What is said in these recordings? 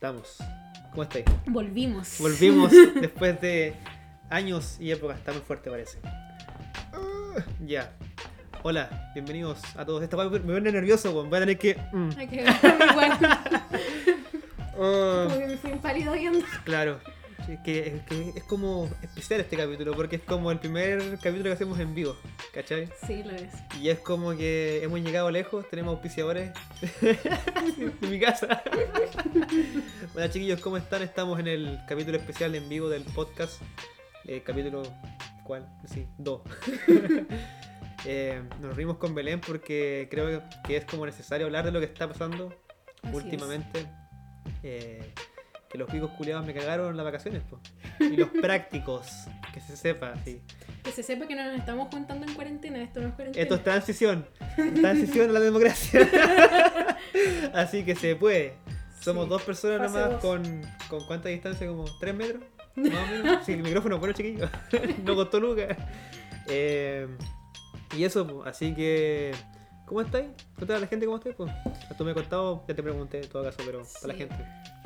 Estamos. ¿Cómo estáis? Volvimos. Volvimos después de años y épocas. Está muy fuerte, parece. Ah, ya. Hola, bienvenidos a todos. Esta me pone nervioso, weón. Voy a tener que. mm. Hay que igual. Ah, Como que me fui pálido viendo. claro. Que es como especial este capítulo, porque es como el primer capítulo que hacemos en vivo, ¿cachai? Sí, lo es. Y es como que hemos llegado lejos, tenemos auspiciadores de mi casa. Hola chiquillos, ¿cómo están? Estamos en el capítulo especial en vivo del podcast. Eh, capítulo, ¿cuál? Sí, 2. nos reunimos con Belén porque creo que es como necesario hablar de lo que está pasando Así últimamente. Eh, que los picos culiados me cagaron las vacaciones, po. Y los prácticos, que se sepa, sí. Que se sepa que no nos estamos juntando en cuarentena. Esto no es cuarentena. Esto es transición. Transición a la democracia. Así que se puede. Somos Sí. dos personas Fase nomás dos. con, con cuánta distancia, como 3 metros. Más o menos. Sí, el micrófono bueno chiquillo. no costó lucas. Eh, y eso, así que. ¿Cómo estáis? Cuéntale a la gente cómo estáis, pues. Tú me he contado, ya te pregunté en todo caso, pero para la Sí. gente.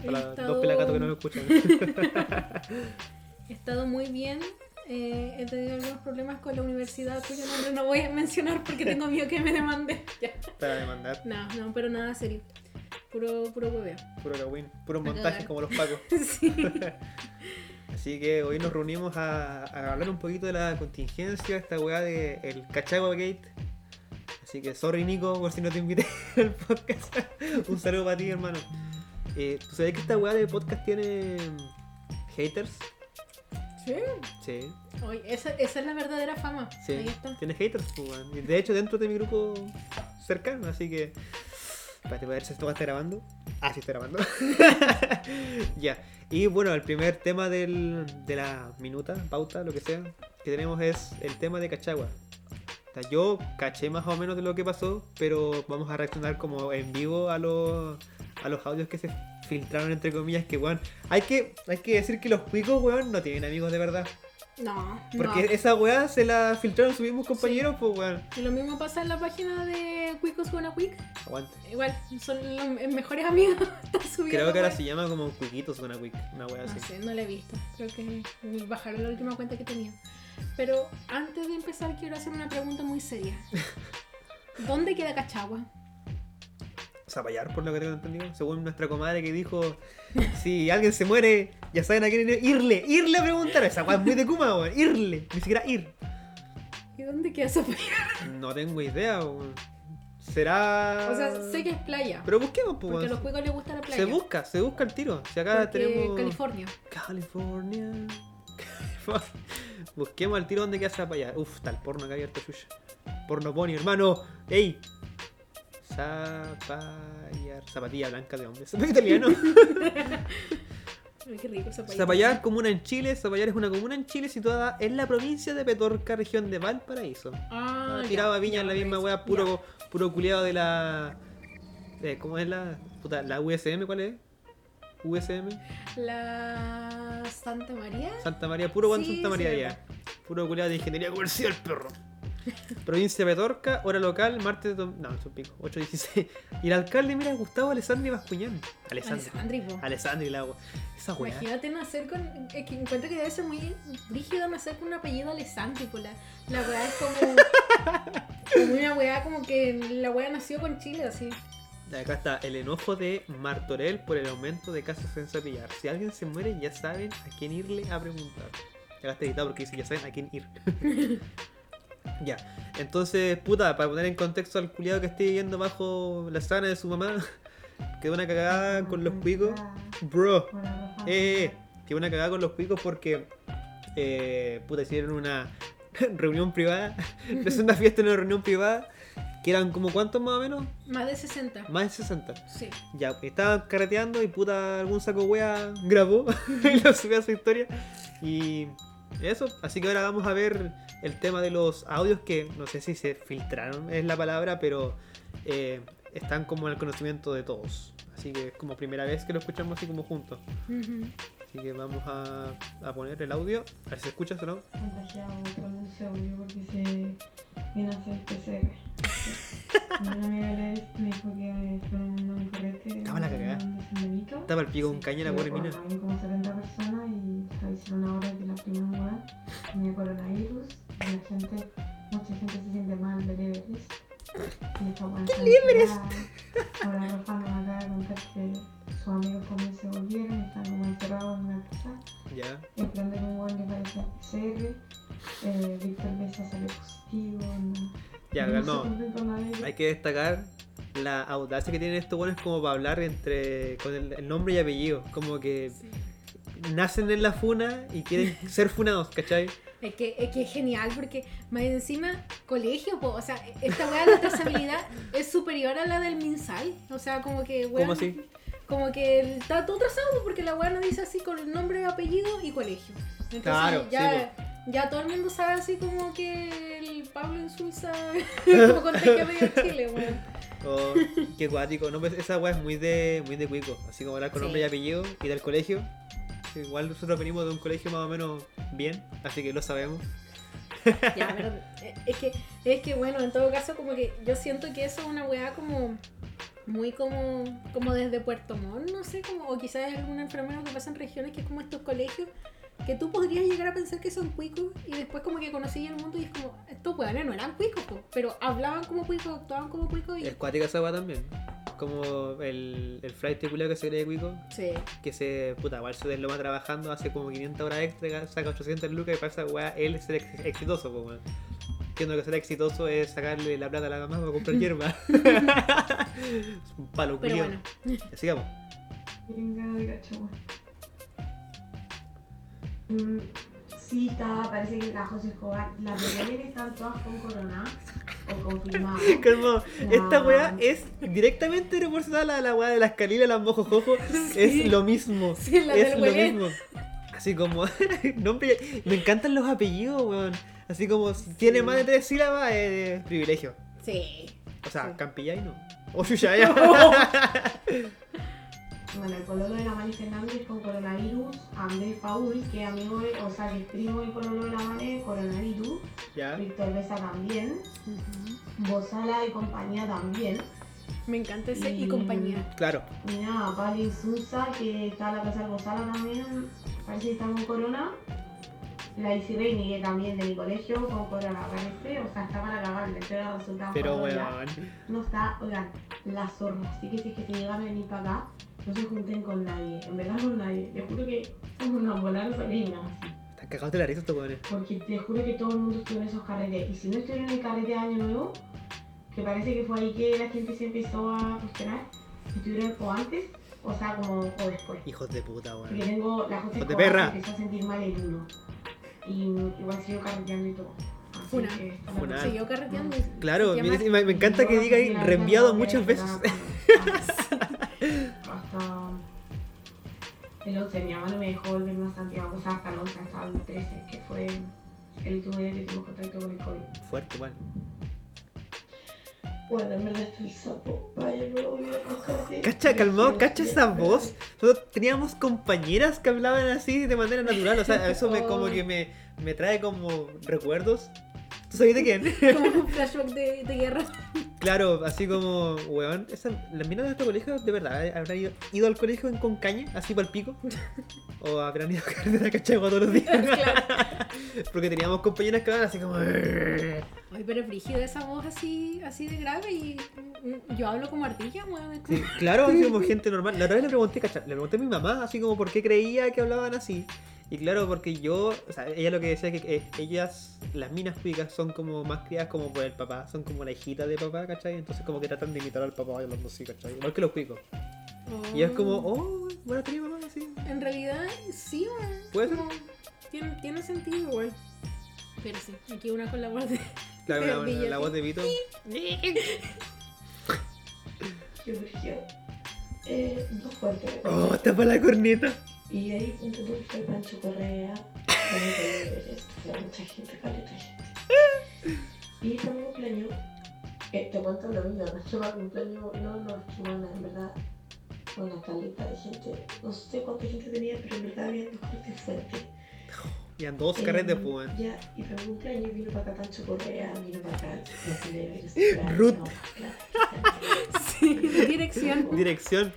He Para los estado- dos pelagatos que no me escuchan. He estado muy bien. Eh, he tenido algunos problemas con la universidad cuyo nombre no voy a mencionar porque tengo miedo que me demande. Ya. para demandar. No, no, pero nada serio. Puro, puro hueveo. Puro cagüín, puro A montaje como los pacos. Sí. Así que hoy nos reunimos a, a hablar un poquito de la contingencia, esta weá de el Cachagua Gate. Así que sorry Nico por si no te invité al podcast. un saludo para ti hermano. Eh, ¿Tú sabes que esta weá de podcast tiene haters? Sí. Sí, Oye, esa, esa es la verdadera fama. sí. Ahí está. Tiene haters, pues, weón. Y de hecho dentro de mi grupo cercano, así que... Espérate, voy a ver si esto va a estar grabando. Ah, sí está grabando. ya. Y bueno, el primer tema del, de la minuta, pauta, lo que sea, que tenemos es el tema de Cachagua. Yo caché más o menos de lo que pasó, pero vamos a reaccionar como en vivo a los, a los audios que se filtraron, entre comillas, que, weón, hay que, hay que decir que los cuicos, weón, no tienen amigos de verdad. No. Porque no. esa weá se la filtraron sus mismos compañeros, pues, weón. Y lo mismo pasa en la página de Cuicos Buena Quick. Aguante. Igual, son los mejores amigos. Creo que ahora se llama como Cuiquitos una Quick, una weá así. No sé, no la he visto. Creo que bajaron la última cuenta que tenía. Pero antes de empezar, quiero hacer una pregunta muy seria. ¿Dónde queda Cachagua? Zapallar, por lo que tengo entendido. Según nuestra comadre que dijo, si alguien se muere, ya saben a quién ir. Irle, irle a preguntar. Esa weá es muy de Kuma, weón. Irle, ni siquiera ir. ¿Y dónde queda Zapallar? No tengo idea, weón. Será. O sea, sé que es playa. Pero busquemos, pues, porque a los cuicos les gusta la playa. Se busca, se busca el tiro. Si acá Porque tenemos. California. California. Busquemos al tiro donde queda Zapallar. Uf, tal porno que ha abierto Chucha. Porno pony, hermano. ¡Ey! Zapallar. Zapatilla blanca de hombre. Soy italiano. Qué rico Zapallar. Zapallar, comuna en Chile. Zapallar es una comuna en Chile situada en la provincia de Petorca, región de Valparaíso. Ah, ya, Tiraba viña ya, en la misma weá, puro, ya. puro culiado de la. ¿Cómo es la. Puta, la USM, ¿cuál es? USM. La Santa María. Santa María, puro Juan Sí, Santa María sí, ya. Puro culiado de ingeniería comercial, perro. Provincia de Petorca, hora local, martes de... dom- No, es un pico, 8.16. Y el alcalde, mira, Gustavo Alessandri Bascuñán. Alessandri. Alessandri. Alessandri, el agua. Esa weá. Imagínate nacer con. Es que encuentro que debe ser muy rígido nacer con un apellido Alessandri. Pues la, la weá es como. como una weá, como que la weá nació con Chile, así. Acá está el enojo de Martorell por el aumento de casos en Zapillar. Si alguien se muere, ya saben a quién irle a preguntar. Acá está editado porque dice, ya saben a quién ir. ya. Entonces, puta, para poner en contexto al culiado que esté viviendo bajo la sana de su mamá, quedó una cagada con los cuicos. Bro, eh, eh, quedó una cagada con los cuicos porque, eh, puta, hicieron una reunión privada. No es una fiesta, una reunión privada. Que eran como cuántos más o menos? Más de 60. Más de 60. Sí. Ya, estaban carreteando y puta algún saco wea grabó y lo subió a su historia. Y eso, así que ahora vamos a ver el tema de los audios que no sé si se filtraron, es la palabra, pero eh, están como en el conocimiento de todos. Así que es como primera vez que lo escuchamos así como juntos. Ujú. Así que vamos a, a poner el audio, a ver si se escucha o no. contagiado con ese audio porque se viene a hacer PCR. Una amiga me dijo que fue un correte. Estaba la cagada. Estaba el pico con caña la Sí, pobre bueno, mina. Había como 70 personas y estaba hicieron una hora que la primera tenía coronavirus y la gente, mucha gente se siente mal de libres. Buena libres! Ahora Rafa nos acaba de contar que sus amigos también se volvieron y están como encerrados en una casa. Ya. Esperando que un buen le parezca PCR. Eh, Víctor Besa salió positivo. No, Ya, no. Hay que destacar la audacia que tienen estos buenos como para hablar entre con el, el nombre y apellido. Como que nacen en la funa y quieren ser funados, ¿cachai? Es que, es que es genial porque más encima colegio, po, o sea, esta weá de la trazabilidad es superior a la del MinSal. O sea, como que ¿Cómo así? Como que está todo trazado porque la weá no dice así con nombre, apellido y colegio. Entonces Claro, ya, ya todo el mundo sabe así como que el Pablo Insulza como contagia medio Chile, weón. Oh, qué cuático. No, pues esa weá es muy de, muy de cuico. Así como hablar con Sí. nombre y apellido y del colegio. Igual nosotros venimos de un colegio más o menos bien, así que lo sabemos. Ya, pero eh, es que, es que bueno, en todo caso como que yo siento que eso es una weá como muy como, como desde Puerto Montt, no sé, como, o quizás es algún enfermero que pasa en regiones que es como estos colegios que tú podrías llegar a pensar que son cuicos y después como que conocí el mundo y es como, estos weones no eran cuicos, po, pero hablaban como cuicos, actuaban como cuicos y... Es cuática esa weá también. Como el, el flight culiao que se cree cuico, Sí, que se, puta, igual se desloma trabajando, hace como 500 horas extra, saca 800 lucas y para esa weá él es ex- exitoso, pues weón. Entiendo que ser exitoso es sacarle la plata a la mamá para comprar hierba. es un palo pero bueno. Sigamos. De Cachagua. Mm, sí, está, parece que la José Escobar, las de que están todas con corona o confirmadas. Esta weá es directamente proporcional a la weá de las calilas, las mojojojo. Es lo mismo. Sí, la es lo mismo. Así como. nombre, me encantan los apellidos, weón. Así como si tiene más de tres sílabas, es privilegio. Sí. O sea, Sí. Campillay no. O Yuyaya. Bueno, el pololo de la Mani Fernández con coronavirus, Andrés Paul, que es amigo de, o sea, que es primo del pololo de la Mani, coronavirus. Víctor Besa también, Bozala y compañía también. Me encanta ese y Y- compañía. Claro. Y nada, Pali Insulza, que está en la casa del Bozala también, parece que está con corona. La Isi que también de mi colegio, con corona, parece, o sea, está para cagar, le entrega los resultados. Pero por día. weón. No está, oigan, la zorra. Así que si es que se llegan a venir para acá, no se junten con nadie. En verdad con nadie. Les juro que somos una bola de sobrinas. Están cagados de la risa estos weones. Porque te juro que todo el mundo estuvo en esos carretes. Y si no estuvieron en el carrete de Año Nuevo, que parece que fue ahí que la gente se empezó a cuestionar, si estuvieron o antes, o sea, como o después. Hijos de puta, Porque weón. tengo la José de perra. que empezó a sentir mal el uno. Y igual siguió carreteando y todo. Así Funa. Funa. Siguió carreteando. Claro, Se me, me- me encanta que diga ahí reenviado muchas veces. Hasta el 11, mi mamá no me dejó volverme a Santiago, o sea, hasta el 11, hasta el 13, que fue el último día que tuvimos contacto con el COVID. Fuerte, weón. Bueno, verdad estoy sapo. Vaya, no voy a coger. Cacha, calmado, cacha esa voz. Nosotros teníamos compañeras que hablaban así de manera natural. O sea, eso me como que me, me trae como recuerdos. ¿Tú sabes de quién? Como un flashback de, de guerra. Claro, así como, weón, esa, las minas de este colegio, de verdad, ¿habrán ido, ido al colegio en, con caña, así para el pico? ¿O habrán ido a carretera cachagua todos los días? Porque teníamos compañeras que hablaban así como... Ay, pero es brígido esa voz así, así de grave y yo hablo como ardilla, weón. Sí, claro, así como gente normal. La otra vez le pregunté, cacha, le pregunté a mi mamá, así como por qué creía que hablaban así. Y claro, porque yo, o sea, ella lo que decía es que eh, ellas, las minas cuicas, son como más criadas como por el papá, son como la hijita de papá, ¿cachai? Entonces como que tratan de imitar al papá y hablando así, ¿cachai? Igual que los cuicos. Y es como, oh, bueno, tenía mamá así. En realidad, sí, weón. ¿Puede ser? Tiene, tiene sentido igual. Pero sí, aquí una con la voz de. Claro, la, voz de Vito. Qué. Eh, no fuerte. Oh, tapa la corneta. Y ahí punto fue Pancho Correa. De mucha gente, caleta de gente. Y este mi cumpleaños, eh, te cuento lo mismo, nuestro cumpleaños no nos chumana, en verdad. Una caleta de gente. No sé cuánta gente tenía, pero en verdad había dos gente fuerte. Y en dos carretes, pues. Ya, y para mi cumpleaños vino para acá Pancho Correa, vino para acá los. Ruth. No, claro. Sí, dirección. Dirección.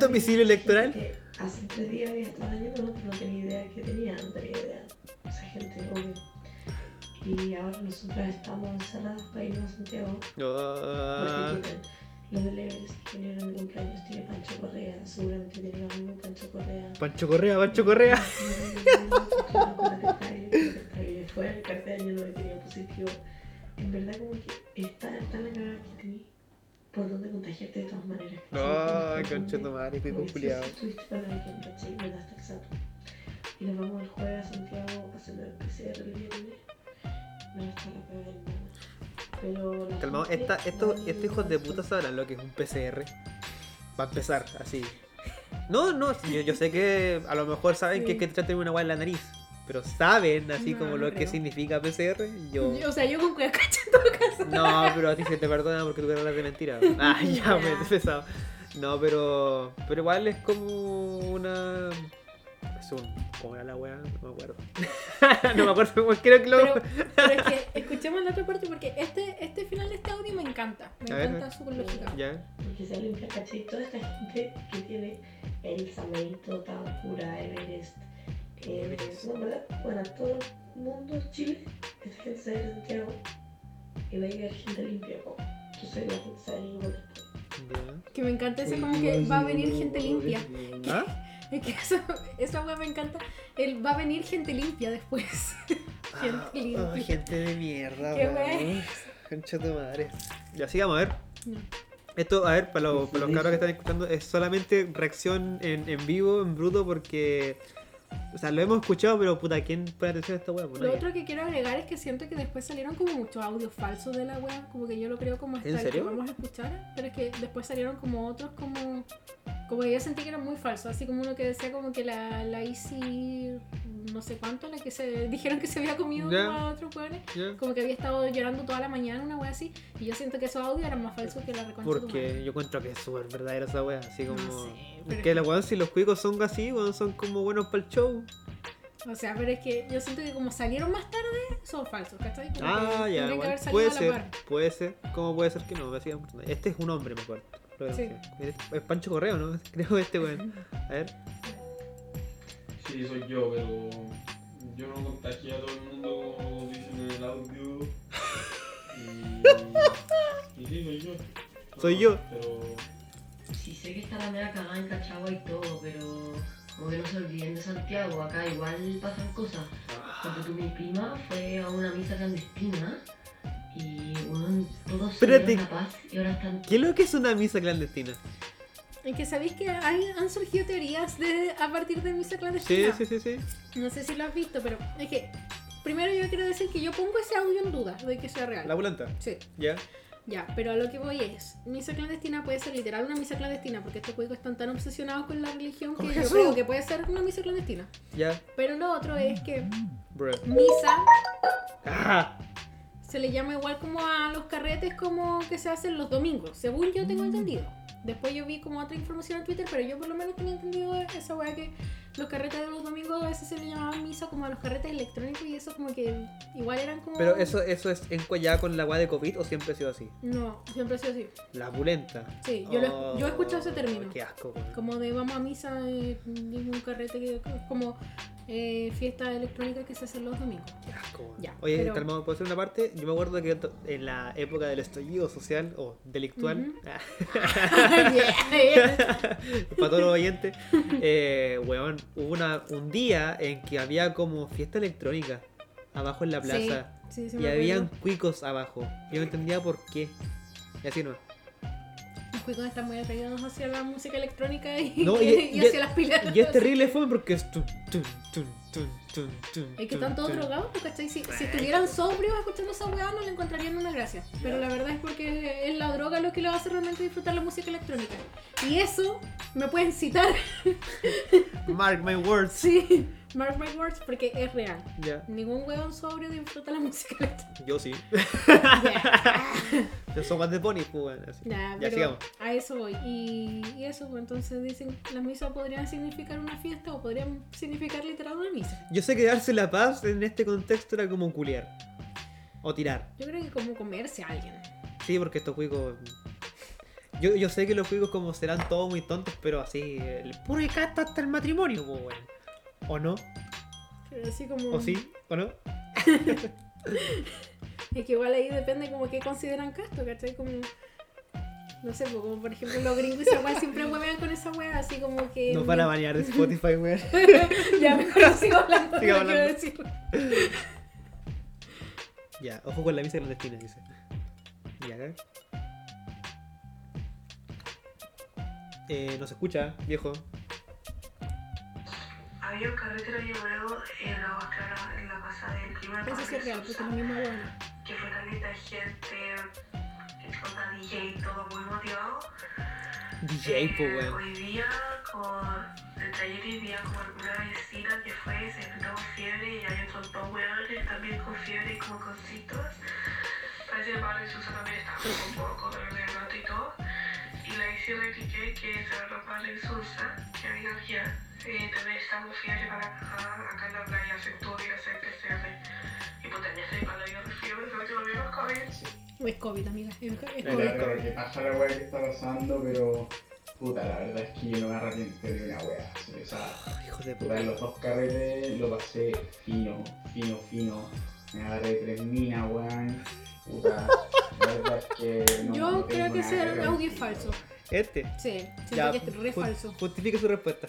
Domicilio electoral. Hace tres días había estado yendo, no, no tenía idea que tenía, no tenía idea. Esa gente, obvio. Y ahora nosotros estamos encerrados para irnos a Santiago. Ah, Porque los del Everest que vinieron mi cumpleaños, tiene Pancho Correa, seguramente lo mismo Pancho Correa. Pancho Correa, Pancho Correa. Fue el cartel de año no tenía positivo. En verdad como que está tan la cagada que tenía por dónde contagiarte de todas maneras. ¿cachai? concha tu madre, pico Como que culiao. sí, sí, Tuviste para la gente, ¿cachai? Me das. Y nos vamos el jueves a Santiago a hacer el PCR el viernes. No está la cagada del mundo. Pero Calmado, esta, a estos hijos de puta sabrán lo que es un PCR. Va a empezar así. No, no, yo, yo sé que a lo mejor saben que es que te traten una guay en la nariz. Pero saben así No, como no lo que significa PCR. Yo. Yo- O sea, yo con cuidado en todo caso. No, pero a ti se te perdona porque tú quieres hablar de mentira. Ah, ya, me he pesado. No, pero. Pero igual es como una. Es un. ¿Cómo era la weá? No me acuerdo. no me acuerdo creo que lo. Pero, pero es que escuchemos la otra parte porque este, este final de este audio me encanta. Me A ver, encanta su lógica. Ya. Porque se limpia, ¿cachai? Toda esta gente que tiene el Sameito, Tampura, Everest, eh, ¿verdad? Bueno, todo el mundo, Chile, esta gente de Santiago y va a llegar gente limpia, po. Entonces la gente sale igual después. ya. Que me encanta eso como que va a venir gente limpia. ¿Ah? Es que eso, esa me encanta. El va a venir gente limpia después. gente Ah, limpia. gente de mierda, Qué. Concha tu madre. Ya, sigamos a ver. No. Esto, a ver, para, los- para los cabros que están escuchando, es solamente reacción en, en vivo, en bruto, porque. O sea, lo hemos escuchado, pero puta, ¿quién pone atención a esta weá? Lo otro que quiero agregar es que siento que después salieron como muchos audios falsos de la wea, como que yo lo creo como hasta ¿En serio? que vamos a escuchar, pero es que después salieron como otros como como que yo sentí que eran muy falsos, así como uno que decía como que la, la Easy no sé cuánto, la que se dijeron que se había comido como a otros weones, ¿Ya? como que había estado llorando toda la mañana, una wea así, y yo siento que esos audios eran más falsos que la madre. Porque yo encuentro que es súper verdadera esa wea, así como. No sé, pero que la weón, si los cuicos son así, weón, son como buenos para el show. O sea, pero es que yo siento que como salieron más tarde, son falsos, ¿cachai? Como Ah, que ya, que haber Puede a la ser, par. puede ser. ¿Cómo puede ser que no? Me sigan preguntando. Este es un hombre, me acuerdo. Lo que Sí. Es, es Pancho Correo, ¿no? Creo este weón. A ver. Sí, soy yo, pero yo no contagié a todo el mundo como dicen en el audio. Y, y sí, soy yo. Soy yo. Pero sé que está la media cagada en Cachagua y todo, pero como que no se olviden de Santiago, acá igual pasan cosas. Porque tú, mi prima fue a una misa clandestina y bueno, todos se Espérate. la paz y ahora están... ¿Qué es lo que es una misa clandestina? Es que sabéis que hay, han surgido teorías de, a partir de misa Sí, clandestina. sí, sí, sí. No sé si lo has visto, pero es que primero yo quiero decir que yo pongo ese audio en duda de que sea real. La volanta. Sí, Ya. Ya, pero a lo que voy es, misa clandestina puede ser literal una misa clandestina, porque estos cuicos están tan obsesionados con la religión que yo creo que puede ser una misa clandestina. Ya. Pero lo otro es que misa Ah. se le llama igual como a los carretes como que se hacen los domingos, según yo tengo entendido. Después yo vi como otra información en Twitter, pero yo por lo menos tenía entendido esa weá que los carretes de los domingos a veces se le llamaban misa como a los carretes electrónicos y eso como que igual eran como... Pero eso, eso es encuadrado con la weá de COVID o siempre ha sido así. No, siempre ha sido así. La pulenta. Sí, yo, lo he- yo he escuchado ese Oh, término. Qué asco. Como de vamos a misa, eh, ningún carrete que como eh, fiesta electrónica que se hace los domingos. Qué asco, weón. Ya, Oye, pero- calmado, ¿puedo hacer una parte? Yo me acuerdo que en la época del estallido social o delictual, Bien. para todos los oyentes, eh, weón, hubo una, un día en que había como fiesta electrónica abajo en la plaza Sí, sí, sí y acuerdo. habían cuicos abajo. Yo no entendía por qué. Y así no. Los cuicos están muy atraídos hacia la música electrónica y, No, y, y- y- hacia las pilas. Y es terrible fue porque es tun, tun, tun, Es que están todos drogados, pues, ¿cachai? Si, si estuvieran sobrios escuchando esa weá no le encontrarían una gracia. Pero la verdad es porque es la droga lo que lo hace realmente disfrutar la música electrónica. Y eso me pueden citar, Mark my words. sí, Mark my words, porque es real. Ya. Ningún huevón sobrio disfruta la música electrónica. Yo sí. Yo soy más de pony, pues bueno. así. Ya, Ya, pero sigamos. a eso voy. Y, y eso, pues, entonces dicen las misas podrían significar una fiesta o podrían significar literal una misa. Yo sé que darse la paz en este contexto era como culiar. O tirar. Yo creo que como comerse a alguien. Sí, porque estos juegos. Yo, yo sé que los juegos como serán todos muy tontos, pero así, el puro y casta hasta el matrimonio, pues bueno. ¿O no? Pero así como... ¿O sí? ¿O no? Es que igual ahí depende como que consideran casto, ¿cachai? Como... No sé, como por ejemplo los gringos esa weá siempre huevean con esa weá, así como que... Nos van a banear de Spotify, weón. ya, mejor no sigo hablando, quiero hablando. decirlo. Ya, ojo con la misa clandestina, dice. Ya, Eh, no se escucha, viejo. Había un carretero de nuevo en la, claro, en la casa del primer Eso sí es real, porque es la misma weá. que fue caleta de gente, con la DJ y todo muy motivado. DJ, Eh, pues, weón. Hoy día, con el taller hoy día, como alguna vecina que fue, se con fiebre y hay otros dos weones también con fiebre y como con síntomas. Parece que Pablo y Susa también estaban un poco de y todo. Y la de DJ que se lo Pablo y Susa, que amiga mía, eh, también está con fiebre para acá, acá en la playa, se tuvo que hacer PCR. Y pues tenía ese Pablo y de fiebre, pero que lo vimos COVID. O es COVID, amiga. Es, es COVID. Pero que pasa la weá que está pasando, pero puta, la verdad es que yo no me arrepiento de una weá. O sea, Hijo de puta, los dos carretes lo pasé fino, fino, fino. Me agarré tres minas, weón. Puta, verdad es que no, Yo no creo que ese que audio es arrepentir, falso. Este. Sí, siento Ya, que es re ju- falso. Justifique su respuesta.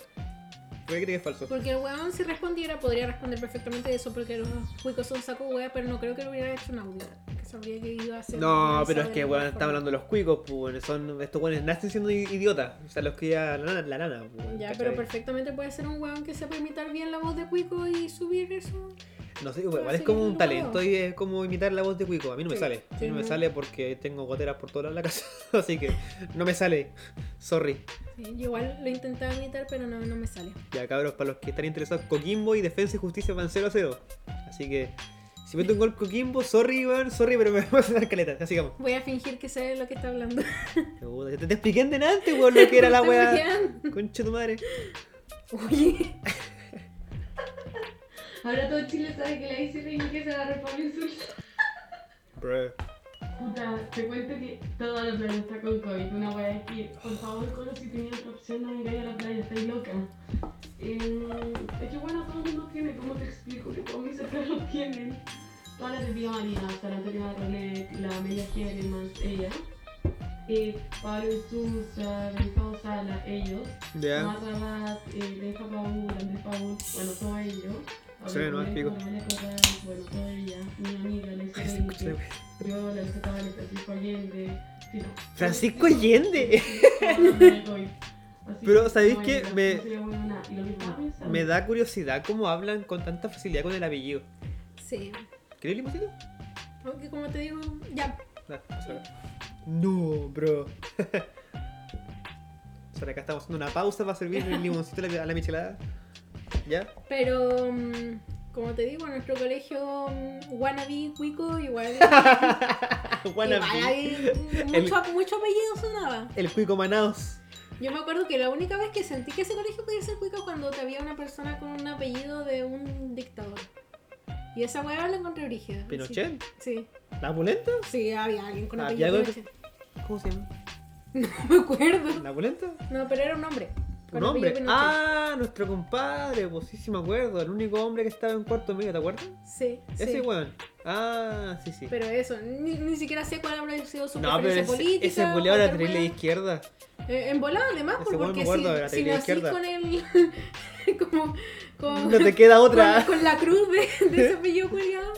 ¿Por qué cree que es falso? Porque el weón si respondiera podría responder perfectamente eso porque los cuicos son saco wea, pero no creo que lo hubiera hecho en audio. Que sabría que iba a hacer. No, pero es que, weón, estamos hablando de los cuicos, pues, weón. Son, estos weones nacen siendo idiotas. O sea, los que ya la nana, la nana, pues, Ya, ¿cachai? pero perfectamente puede ser un weón que sepa imitar bien la voz de cuico y subir eso. No sé, igual es como un talento y es como imitar la voz de Cuico. A mí no me sale. A mí no me sale porque tengo goteras por toda la casa. Así que no me sale. Sorry. Sí, yo igual lo intentaba imitar, pero no, no me sale. Ya, cabros, para los que están interesados, Coquimbo y Defensa y Justicia van 0 a 0. Así que si meto un gol Coquimbo, sorry, weón, sorry, pero me voy a dar caleta. Así vamos. Voy a fingir que sé lo que está hablando. Te, te expliqué en delante, weón, lo que era la weá. Concha tu madre. Oye, Ahora todo Chile sabe que la reír que se agarró Pablo Insulto. Bro. Puta, te cuento que toda la playa está con COVID. Una weá es que, por favor, Colo, si tenías otra opción, no vengáis a la playa, estáis loca. Eh, es que bueno, todo el mundo tiene, ¿cómo te explico? Que todos mis cercanos tienen. Todas las de Vía María, o sea, la Antonio Rolet, la Amelia Hiereman, ella. Eh, Benjamín Sala, ellos. Ya. Marta Rabat, eh, Paul, Andrés Paul, bueno, todo ello. Sí, no, Pablo pico. Bueno, toda ella, mi amiga, la weá. yo, la Tabales, Francisco Allende, sí, no. Francisco Allende. Pero, ¿sabéis qué? Me- Me da curiosidad cómo hablan con tanta facilidad con el apellido. sí. ¿Querés limoncito? Aunque como te digo, ya. No, bro. o sea, acá estamos haciendo una pausa para servir el limoncito a la, a la michelada. ¿Ya? Pero, mm, como te digo, en nuestro colegio mm, wannabe cuico igual. Wannabe. igual mucho, mucho apellido sonaba. El cuico manaos. Yo me acuerdo que la única vez que sentí que ese colegio podía ser cuico cuando te había una persona con un apellido de un dictador. Y esa weá la encontré brígida. ¿Pinochet? Sí, ¿La pulenta? sí, había alguien con ¿Había apellido Pinochet. ¿Cómo se llama? No me acuerdo. ¿La pulenta? No, pero era un hombre. Un hombre. Ah, nuestro compadre, pues sí, sí me acuerdo. El único hombre que estaba en cuarto medio, ¿te acuerdas? Sí, Ese sí. weón. Ah, sí, sí. Pero eso, ni, ni siquiera sé cuál habrá sido su no, pero preferencia ese, política. ese era terrible de izquierda. Eh, en volada además, Ese porque acuerdo, si, si nací con el... como... Con, No te queda otra. Con, con la cruz de, de ese apellido culiado.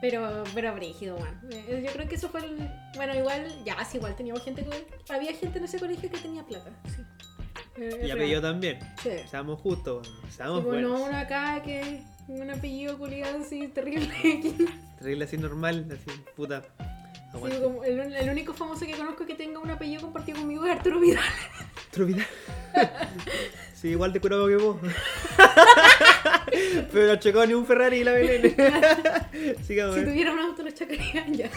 Pero, pero brígido, man. Eh, Yo creo que eso fue el... Bueno, igual, ya, sí, igual teníamos gente que... Había gente en ese colegio que tenía plata, sí. Eh, Y apellido también. Sí. Seamos justos, seamos Sí, bueno, buenos. acá que... Un apellido culiado así, terrible. Terrible así normal, así, puta. Sí, Aguante. como el, el único famoso que conozco que tenga un apellido compartido conmigo es Arturo Vidal. Otro Vidal. sí, igual de curado que vos. Pero no chocó ni un Ferrari y la Belén. Sigamos. Si eh. tuviera un auto lo chocarían ya.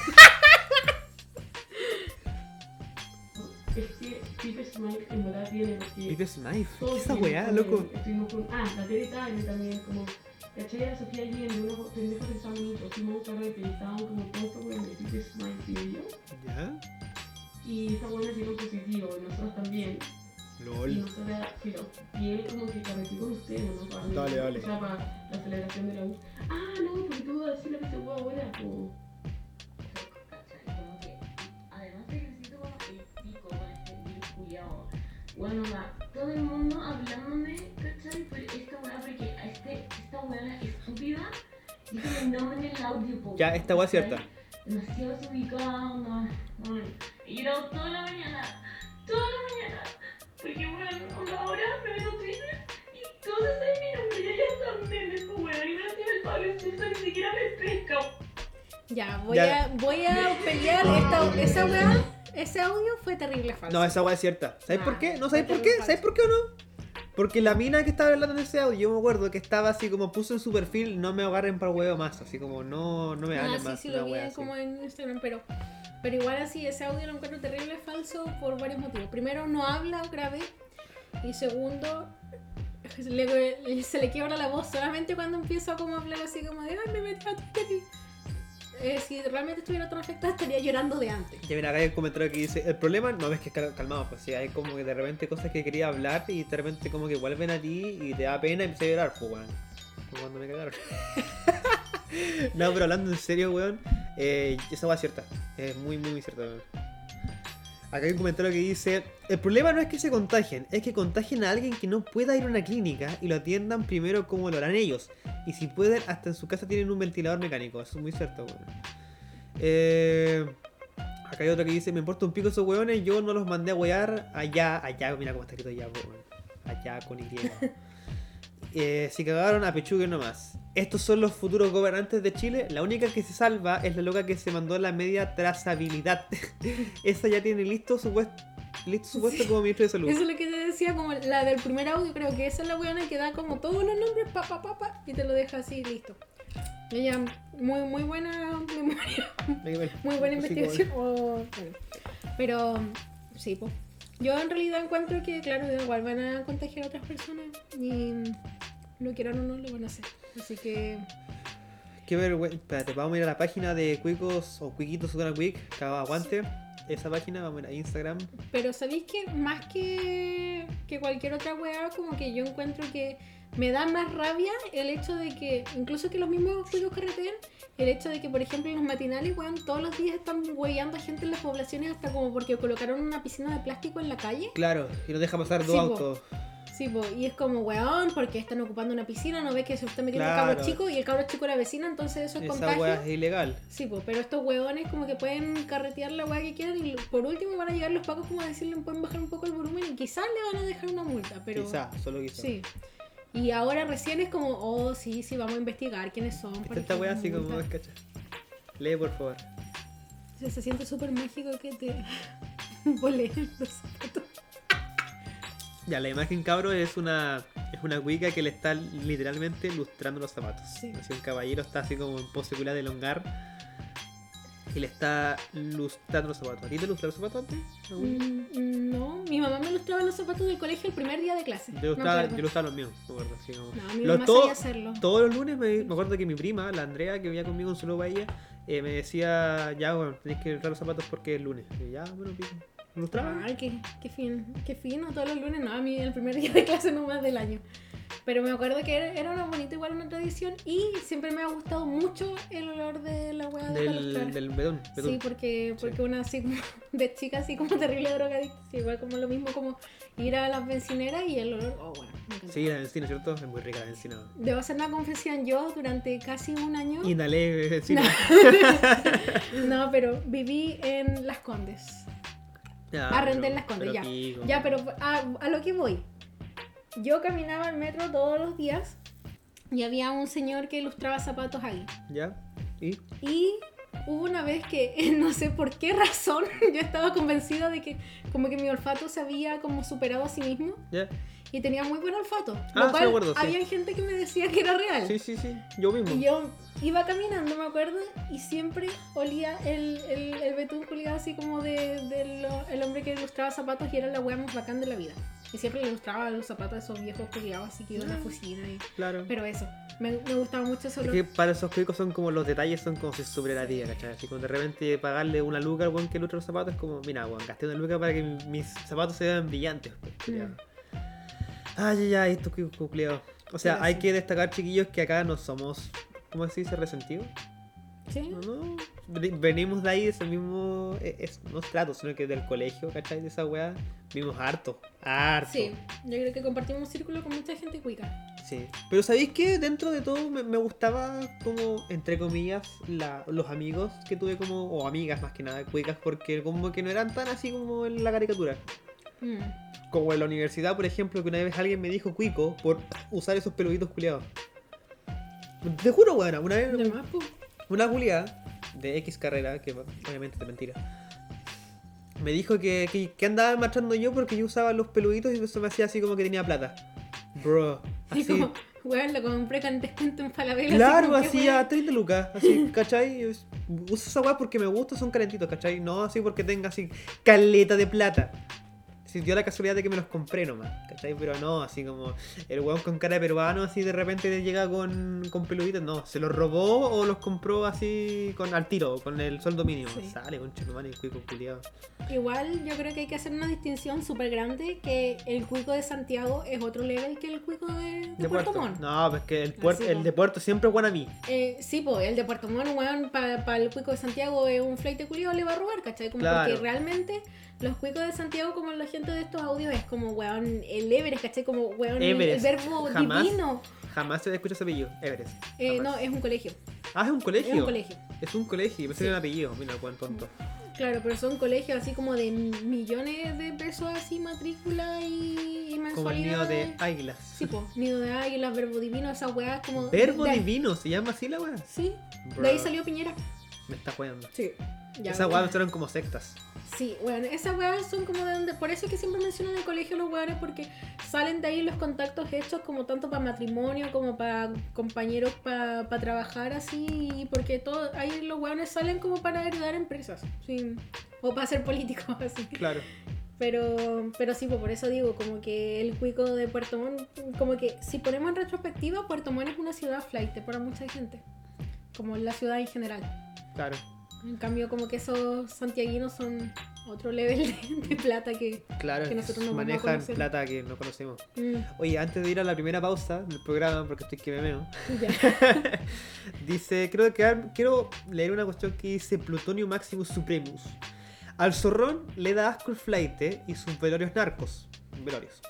Que Pipe Smile en verdad tiene porque Pipe Smith. ¿Qué esa weá, loco? Estuvimos con. Ah, la Tere Tagle también, como. ¿Cachai? A Sofía Allende, unos pendejos de Estados Unidos, a un carrete y estaban como todos estos weones, Pipe Smile y yo. ¿Ya? Y esa buena dio positivo, y nosotros también. Y LOL. nosotros, pero, y él como que carreteó con ustedes, ¿no? Para Dale, dale. O sea, para la celebración de la U. Ah, no, porque tú vas a decir la que se fue ahora, como. Culiao. Bueno, va, todo el mundo hablándome, ¿cachai? Por esta weá, porque a este, esta weá estúpida dice mi nombre en el audio. po, Ya, esta weá es cierta. Demasiado desubicada, onda. bueno, Y yo toda la mañana, toda la mañana. Porque bueno, onda, ahora me a Twitter y todos saben mi nombre, ya ya están memes, pues weón. Y tiene el padre, esto ni siquiera me pesca. Ya, voy, Ya. A, voy a pelear esta, esa weá. Ese audio fue terrible falso. No, esa weá es cierta. ¿Sabes Ah, por qué? ¿No sabes por qué? ¿Sabes por qué o no? Porque la mina que estaba hablando en ese audio, yo me acuerdo que estaba así como puso en su perfil, no me agarren para huevo más, así como no, no me Ah, hablen sí, más. sí, lo vi wea así. como en Instagram, pero, pero igual así, ese audio lo encuentro terrible falso por varios motivos. Primero, no habla grave. Y segundo, se le, se le quiebra la voz solamente cuando empieza como a hablar así como de, ay, me metí a Twitter y-". Eh, si realmente estuviera tan afectada, estaría llorando de antes. Ya mira, acá hay un comentario que dice, el problema no es que cal- calmado, pues sí, hay como que de repente cosas que quería hablar y de repente como que vuelven a ti y te da pena y empecé a llorar, pues weón. Como cuando me cagaron. no, pero hablando en serio, weón, eh, esa va cierta. Es muy, muy, muy cierta, weón. Acá hay un comentario que dice, el problema no es que se contagien, es que contagien a alguien que no pueda ir a una clínica y lo atiendan primero como lo harán ellos. Y si pueden, hasta en su casa tienen un ventilador mecánico. Eso es muy cierto, weón. Eh, acá hay otro que dice, me importa un pico esos weones, yo no los mandé a wear allá, allá, mira cómo está escrito allá, weón. allá con Y. Eh, si cagaron a pechuguen nomás. Estos son los futuros gobernantes de Chile. La única que se salva es la loca que se mandó la media trazabilidad. Esa ya tiene listo su puesto, listo su puesto como ministro de salud. Eso es lo que te decía, como la del primer audio, creo que esa es la weona que da como todos los nombres, pa, pa, pa, pa, y te lo deja así, listo. Ella, muy, muy buena memoria, muy buena investigación. Oh, bueno. Pero, sí, pues. Yo en realidad encuentro que, claro, igual van a contagiar a otras personas y lo quieran o no, lo van a hacer. Así que, Qué vergüenza. Espérate, vamos a ir a la página de Cuicos o Cuiquitos Quick, que aguante. Esa página, vamos a ir a Instagram. pero ¿sabéis que más que, que cualquier otra weá, como que yo encuentro que me da más rabia el hecho de que, incluso que los mismos juegos carretean, el hecho de que, por ejemplo, en los matinales, weón, todos los días están hueveando a gente en las poblaciones hasta como porque colocaron una piscina de plástico en la calle. Claro, y nos deja pasar dos Sí, po. Sí, po, y es como, weón, porque están ocupando una piscina, no ve que se está metiendo el Claro. cabro chico y el cabro chico era vecina, entonces eso es Esa contagio. weá es ilegal. Sí, pues, pero estos huevones como que pueden carretear la weá que quieran y por último van a llegar los pacos como a decirle pueden bajar un poco el volumen y quizás le van a dejar una multa, pero Quizá, solo quizá. sí. Y ahora recién es como, oh, sí, sí, vamos a investigar quiénes son. Está esta weá así como, cacha. Lee por favor. Se, se siente súper mágico que te voleen los zapatos. Ya, la imagen cabro es una es una cuica que le está literalmente lustrando los zapatos. Sí. Así un caballero está así como en pose de elongar y le está lustrando los zapatos. ¿A ti te lustra los zapatos antes? Raúl? Mm, no, mi mamá me lustraba los zapatos del colegio el primer día de clase. Yo lustraba, acuerdo. yo lustraba los míos, me acuerdo. Así como... No, mi Lo- mamá todo- sabía hacerlo. Todos los lunes me, me acuerdo que mi prima, la Andrea, que vivía conmigo en su ella, eh, me decía, ya, bueno, tenéis que lustrar los zapatos porque es lunes. Y ya, bueno, pico. Ay, qué, qué fino, qué fino, todos los lunes, no, a mí el primer día de clase nomás del año. Pero me acuerdo que era, era una bonita, igual una tradición y siempre me ha gustado mucho el olor de la hueá de Del, del bedón. bedón. Sí, porque, porque una así como de chica, así como terrible drogadicta, sí, igual como lo mismo como ir a las bencineras y el olor, oh, bueno, me. Sí, la encina, ¿cierto? Es muy rica la encina. Debo hacer una confesión, yo durante casi un año, Inhalé encina. no, pero viví en Las Condes. Ya, Arrendé pero- en Las Condes, ya. pico. Ya, pero a, a lo que voy. Yo caminaba al metro todos los días y había un señor que ilustraba zapatos ahí. ¿Ya? ¿Y? Y hubo una vez que, no sé por qué razón, yo estaba convencida de que como que mi olfato se había como superado a sí mismo. ¿Ya? Y tenía muy buen olfato. Ah, lo sí, cual me acuerdo, sí. había gente que me decía que era real. Sí, sí, sí. Yo mismo. Y yo iba caminando, me acuerdo, y siempre olía el, el, el betún culiado así como de, de lo- el hombre que ilustraba zapatos y era la wea más bacán de la vida. Y siempre le ilustraba los zapatos de esos viejos culiados así que iban a la oficina. Y... Claro. Pero eso, me, me gustaba mucho eso. Es que para esos cuicos son como los detalles, son como si superara tía, ¿cachai? Así como de repente pagarle una luca al weón que ilustra los zapatos es como, mira, weón, gasté una luca para que mi- mis zapatos se vean brillantes. pues, culiao. Ay, ay, ay, estos cuicos culiados. O sea, Pero hay sí. que destacar, chiquillos, que acá no somos, ¿cómo se dice? Resentidos. Sí. No, no. Veni- Venimos de ahí, de ese mismo. eh, Es, no es trato, sino que del colegio, ¿cachai? De esa weá. Vimos harto. Harto. Sí, yo creo que compartimos un círculo con mucha gente cuica. Sí. Pero ¿sabéis qué? Dentro de todo me, me gustaba como, entre comillas, la- los amigos que tuve como, o amigas más que nada, cuicas, porque como que no eran tan así como en la caricatura. Mm. Como en la universidad, por ejemplo, que una vez alguien me dijo cuico por usar esos peluditos culiados. Te juro, weón, una vez De una culiada de X carrera, que obviamente es de mentira, me dijo que, que, que andaba marchando yo porque yo usaba los peluditos y eso me hacía así como que tenía plata. Bro, así. como, weón, lo compré con descuento en Falabella. Claro, como, ¿qué así a 30 lucas, así, ¿cachai? Uso esa weá porque me gusta, son calentitos, ¿cachai? No así porque tenga así caleta de plata. Si dio la casualidad de que me los compré nomás, ¿cachai? Pero no, así como el weón con cara de peruano, así de repente llega con, con peluditos, no, se los robó o los compró así con al tiro, con el sueldo mínimo. Sí. Sale con y cuico culiado. Igual yo creo que hay que hacer una distinción súper grande que el cuico de Santiago es otro level que el cuico de, de Puerto Montt. No, pues que el, puerto, Así, el de puerto siempre es mí. Eh, sí, pues el de Puerto Montt, weón, para el cuico de Santiago es un flight de culiado le va a robar, ¿cachai? Como Claro. porque realmente los cuicos de Santiago, como gente de estos audios, es como, weón, el Everest, ¿cachai? Como, weón, el- Everest. el verbo Jamás. divino. Jamás se escucha ese apellido, Everest. Eh, no, es un colegio. Ah, es un colegio. Es un colegio. Es un colegio, pensé Sí. un apellido. Mira, buen tonto. Claro, pero son colegios así como de millones de pesos así, matrícula y, y mensualidad. Como el nido de águilas. Sí, pues, nido de águilas, verbo divino, esa weá como... Verbo de- divino, ¿se llama así la weá? Sí, Bro, de ahí salió Piñera. Me está jugando. Sí. Ya, weas eran como sectas. Sí, bueno, esas weas son como de donde. Por eso es que siempre mencionan el colegio los weones, porque salen de ahí los contactos hechos como tanto para matrimonio como para compañeros para trabajar así, porque todo, ahí los weones salen como para heredar empresas, sí, o para ser políticos así. Claro. Pero, pero sí, pues por eso digo, como que el cuico de Puerto Montt, como que si ponemos en retrospectiva, Puerto Montt es una ciudad flight para mucha gente, como la ciudad en general. Claro. En cambio, como que esos santiaguinos son otro level de, de plata que... Claro. Que nosotros no manejan plata que no conocemos. Mm, Oye, antes de ir a la primera pausa del programa, porque estoy que me meo, dice, creo que quiero leer una cuestión que dice Plutonio Maximus Supremus. Al zorrón le da asco el flaite y sus velorios narcos. Velorios.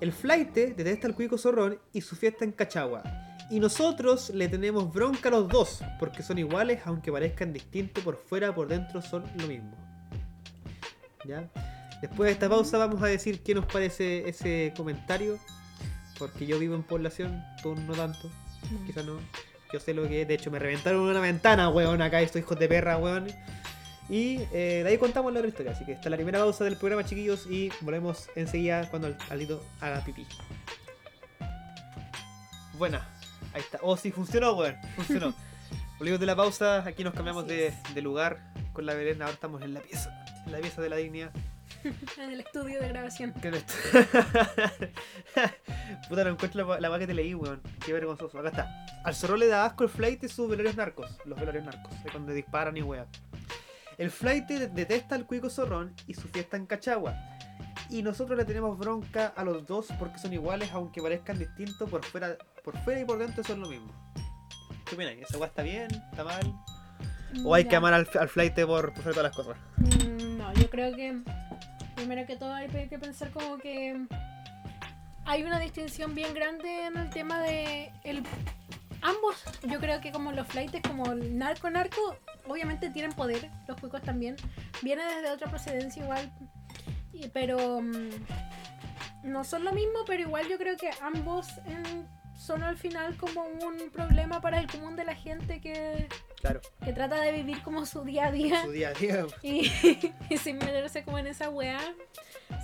El flaite detesta al cuico zorrón y su fiesta en Cachagua. Y nosotros le tenemos bronca a los dos, porque son iguales aunque parezcan distintos por fuera, por dentro son lo mismo. ¿Ya? Después de esta pausa vamos a decir qué nos parece ese comentario, porque yo vivo en población, tú no tanto, quizás no. Yo sé lo que es, de hecho me reventaron una ventana, weón, acá estos hijos de perra, weón. Y eh, de ahí contamos la otra historia, así que está la primera pausa del programa, chiquillos, y volvemos enseguida cuando el Alito haga pipí. Buena, ahí está. Oh, sí, funcionó, weón, funcionó. Volvimos de la pausa, aquí nos cambiamos de, es. de lugar con la Belén, ahora estamos en la pieza, en la pieza de la dignidad. En el estudio de grabación. ¿Qué es? Puta, no encuentro la, la que te leí, weón. Qué vergonzoso. Acá está. Al zorro le da asco el flight y sus velorios narcos. Los velorios narcos. De cuando disparan y weá. El flight detesta al cuico zorrón y su fiesta en Cachagua. Y nosotros le tenemos bronca a los dos porque son iguales, aunque parezcan distintos por fuera, por fuera y por dentro son lo mismo. ¿Qué opinan? ¿Esa weá está bien? ¿Está mal? ¿O hay que amar al, al flight por, por todas las cosas? Mm, No, yo creo que primero que todo hay que pensar como que hay una distinción bien grande en el tema de el ambos, yo creo que como los flights como el narco narco, obviamente tienen poder, los cuicos también, viene desde otra procedencia igual, pero mm, no son lo mismo, pero igual yo creo que ambos en- son al final como un problema para el común de la gente que, Claro. que trata de vivir como su día a día. Su día a día. Y, y sin meterse como en esa weá,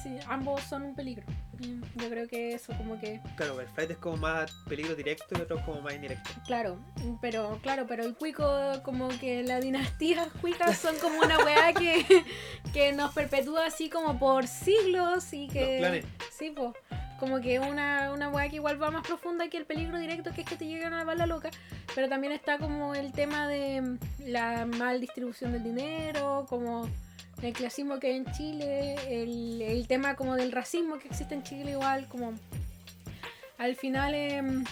sí, ambos son un peligro. Mm, Yo creo que eso como que Claro, el flight es como más peligro directo y otro como más indirecto. Claro, pero claro, pero el cuico, como que la dinastía cuicas son como una weá que, que nos perpetúa así como por siglos y que. Los clanes. Sí, pues. Como que una, una weá que igual va más profunda que el peligro directo, que es que te lleguen a la bala loca. Pero también está como el tema de mm, la mal distribución del dinero, como el clasismo que hay en Chile, el, el tema como del racismo que existe en Chile igual, como al final em,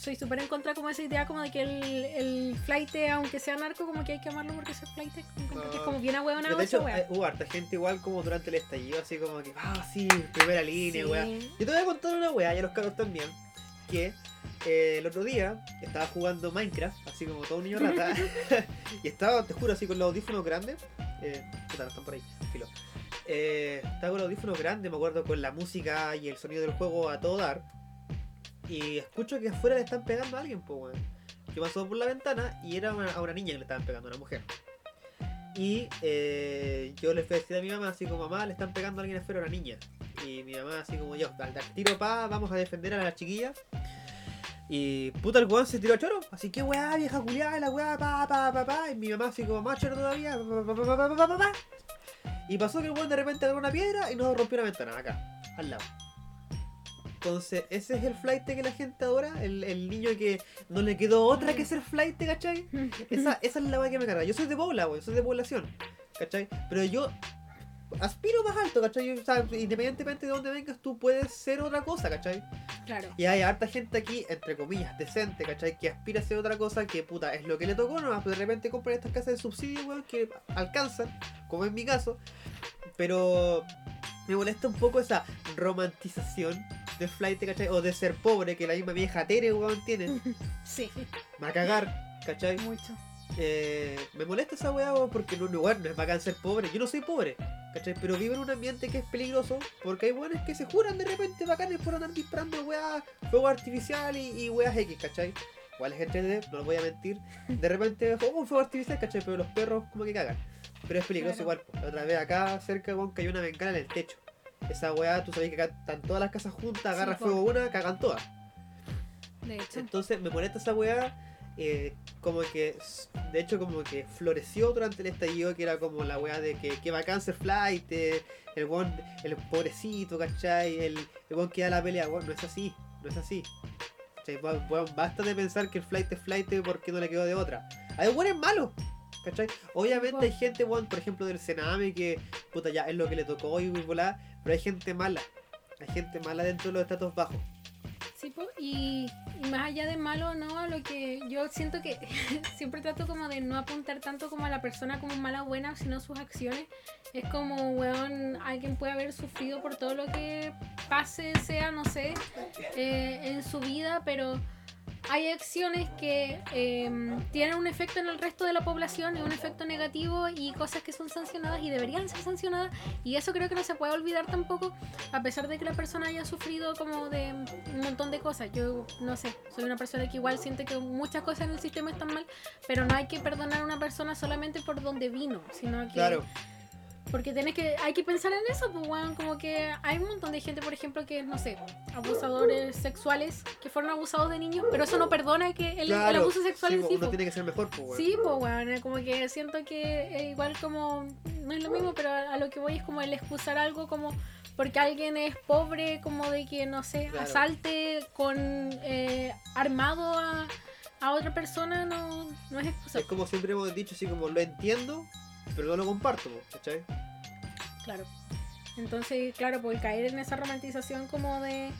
soy súper en contra como de esa idea como de que el, el flight, aunque sea narco, como que hay que amarlo porque es flight, encuentro que es como bien Pero ahueonado de hecho, eh, hubo harta gente igual como durante el estallido, así como que, ah, sí, primera línea, Sí. Yo te voy a contar una weá, y a los cabros también, que eh, el otro día estaba jugando Minecraft, así como todo un niño rata, y estaba, te juro, así con los audífonos grandes, eh, puta, no están por ahí, filo. Eh, estaba con los audífonos grandes, me acuerdo, con la música y el sonido del juego a todo dar, y escucho que afuera le están pegando a alguien, pues, weón. Yo paso por la ventana y era una- a una niña que le estaban pegando, a una mujer. Y eh, yo le fui a decir a mi mamá, así como, mamá, le están pegando a alguien afuera a una niña. Y mi mamá, así como yo, al dar tiro pa, vamos a defender a la chiquilla. Y puta, el weón se tiró a choro. Así que weá, vieja culiada, la weá, pa, pa, pa, pa. Y mi mamá así como macho todavía, pa, pa, pa, pa, pa, pa, pa. Y pasó que el weón de repente agarró una piedra y nos rompió una ventana acá, al lado. Entonces, ese es el flight que la gente adora, el, el niño que no le quedó otra que ser flight, ¿cachai? Esa, esa es la weá que me carga. Yo soy de Pobla, weón, soy de población, ¿cachai? Pero yo aspiro más alto, ¿cachai? O sea, independientemente de dónde vengas, tú puedes ser otra cosa, ¿cachai? Claro. Y hay harta gente aquí, entre comillas, decente, ¿cachai? Que aspira a ser otra cosa que, puta, es lo que le tocó nomás, pero de repente compran estas casas de subsidio, weón, que alcanzan, como en mi caso. Pero me molesta un poco esa romantización del flight, ¿cachai? O de ser pobre, que la misma vieja Tere, weón, tiene. Sí, va a cagar, ¿cachai? mucho. Eh, me molesta esa weá porque no, no, weón, no es bacán ser pobre. Yo no soy pobre, ¿cachai? Pero vivo en un ambiente que es peligroso porque hay weones que se juran de repente bacanes por andar disparando weá, fuego artificial y, y weas X, ¿cachai? Igual es entrete, no les voy a mentir. De repente, oh, un fuego artificial, ¿cachai? Pero los perros como que cagan. Pero es peligroso Claro. igual. La otra vez acá cerca, weón, cayó una bengala en el techo. Esa weá, tú sabes que acá están todas las casas juntas, agarra fuego una, cagan todas. De hecho. Entonces me molesta esa weá. Eh, como que, de hecho, como que floreció durante el estallido, que era como la weá de que, que bacán ser flight, eh, el weón, el pobrecito, ¿cachai? El, el weón que da la pelea, weón, no es así, no es así. Weón, basta de pensar que el flight es flight porque no le quedó de otra. Hay weones malos, ¿cachai? Obviamente hay gente, por ejemplo, del Sename, que, puta, ya es lo que le tocó y volá, pero hay gente mala. Hay gente mala dentro de los estratos bajos. Sí, y, y más allá de malo, no, lo que yo siento que siempre trato como de no apuntar tanto como a la persona como mala o buena, sino sus acciones. Es como, weón, alguien puede haber sufrido por todo lo que pase, sea, no sé, eh, en su vida, pero hay acciones que eh, tienen un efecto en el resto de la población y un efecto negativo y cosas que son sancionadas y deberían ser sancionadas y eso creo que no se puede olvidar tampoco a pesar de que la persona haya sufrido como de un montón de cosas. Yo no sé, soy una persona que igual siente que muchas cosas en el sistema están mal, pero no hay que perdonar a una persona solamente por donde vino, sino que Claro. Porque tenés que, hay que pensar en eso, pues, weón, como que hay un montón de gente, por ejemplo, que, no sé, abusadores sexuales que fueron abusados de niños, pero eso no perdona que el, el Claro, abuso sexual sí, en sí, uno po. tiene que ser mejor, pues, weón. Sí, pues, weón, como que siento que igual como, no es lo mismo, pero a, a lo que voy es como el excusar algo como porque alguien es pobre, como de que, no sé, Claro. asalte con eh, armado a, a otra persona, no, no es excusa. Es como siempre hemos dicho, así como lo entiendo, pero no lo comparto, ¿cachai? Claro. Entonces, claro, por caer en esa romantización como de,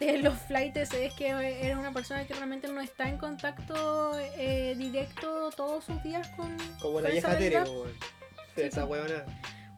de los flights es que eres una persona que realmente no está en contacto eh, directo todos sus días con, Como la vieja Tere. Sí, Esa po.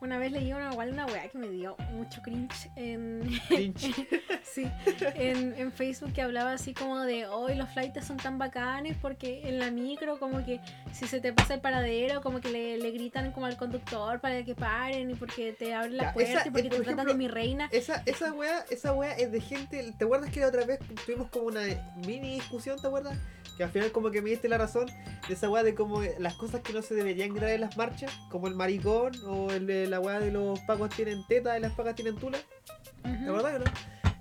Una vez leí una, igual una weá que me dio mucho cringe en, Cringe. sí, en, en Facebook que hablaba así como de hoy los flights son tan bacanes porque en la micro como que si se te pasa el paradero como que le, le gritan como al conductor para que paren y porque te abren la Ya, puerta esa, y porque te por tratan ejemplo, de mi reina. Esa, esa wea, esa wea es de gente. ¿Te acuerdas que la otra vez tuvimos como una mini discusión, ¿te acuerdas? Que al final como que me diste la razón de esa wea de como las cosas que no se deberían gritar en las marchas, como el maricón o el, la weá de los pacos tienen teta y las pacas tienen tula. ¿Te Ujú. acordás o no?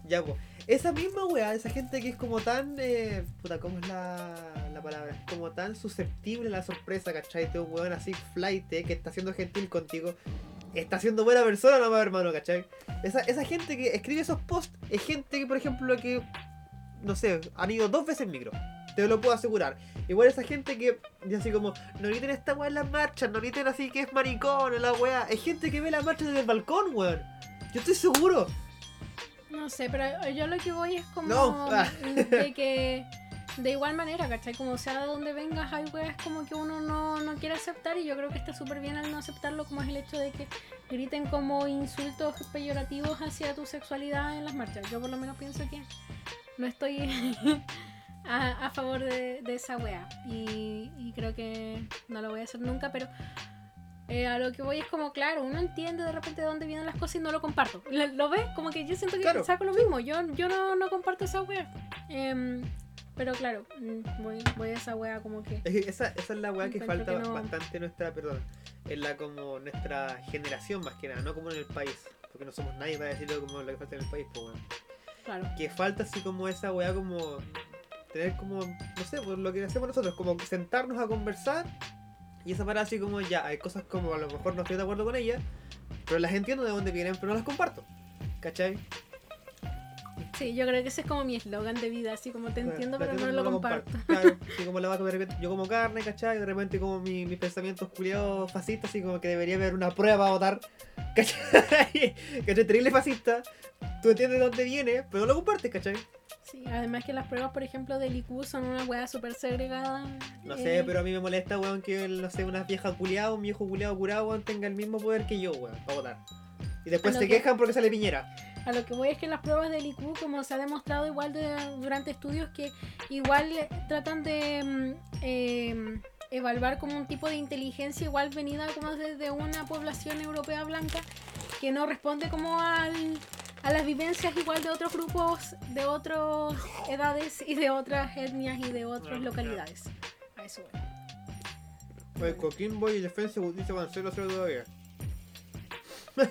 Ya, pues. Esa misma weá, esa gente que es como tan. Eh, puta, ¿cómo es la, la palabra? Como tan susceptible a la sorpresa, ¿cachai? De un weón así flight que está siendo gentil contigo. Está siendo buena persona nomás, hermano, ¿cachai? Esa, esa gente que escribe esos posts es gente que, por ejemplo, que. No sé, han ido dos veces en micro. Te lo puedo asegurar. Igual esa gente que. Así como. No griten esta weá en las marchas, no griten así que es maricón o la weá. Es gente que ve la marcha desde el balcón, weón. Yo estoy seguro. No sé, pero yo lo que voy es como No. Ah. de que de igual manera, ¿cachai? Como sea de donde vengas, hay weas como que uno no, no quiere aceptar y yo creo que está súper bien al no aceptarlo, como es el hecho de que griten como insultos peyorativos hacia tu sexualidad en las marchas. Yo por lo menos pienso que no estoy a, a favor de, de esa wea y, y creo que no lo voy a hacer nunca, pero eh, a lo que voy es como, claro, uno entiende de repente de dónde vienen las cosas y no lo comparto. ¿Lo, lo ves? Como que yo siento que Claro. saco lo mismo. Yo, yo no, no comparto esa wea. Em, pero claro, mm, voy, voy a esa wea como que... Es que esa, esa es la weá que falta que no- bastante en nuestra, perdón, en la como nuestra generación más que nada, no como en el país, porque no somos nadie para decirlo como lo que falta en el país, pues weón. Claro. Que falta así como esa weá como tener como, no sé, pues lo que hacemos nosotros, como sentarnos a conversar y esa para así como ya, hay cosas como a lo mejor no estoy de acuerdo con ellas, pero las entiendo de dónde vienen, pero no las comparto. ¿Cachai? Sí, yo creo que ese es como mi eslogan de vida, así como te entiendo, pero no lo comparto. Claro, así como la vaca, de repente yo como carne, ¿cachai? De repente como mi- mis pensamientos culiados fascistas, así como que debería haber una prueba para votar, ¿cachai? ¿Cachai? Terrible fascista. Tú entiendes de dónde viene, pero no lo compartes, ¿cachai? Sí, además que las pruebas, por ejemplo, del IQ son una wea súper segregada. No eh, sé, pero a mí me molesta, weón, que, no sé, una vieja culiada, un viejo culiado curado, weón, tenga el mismo poder que yo, weón, para votar. Y después se que- quejan porque sale piñera. A lo que voy es que las pruebas del IQ, como se ha demostrado igual de- durante estudios, que igual tratan de mm, eh, evaluar como un tipo de inteligencia igual venida como desde una población europea blanca que no responde como al, a las vivencias igual de otros grupos, de otras edades y de otras etnias y de otras localidades. A eso voy. El Coquimbo y Defensa dice van 0 0 todavía.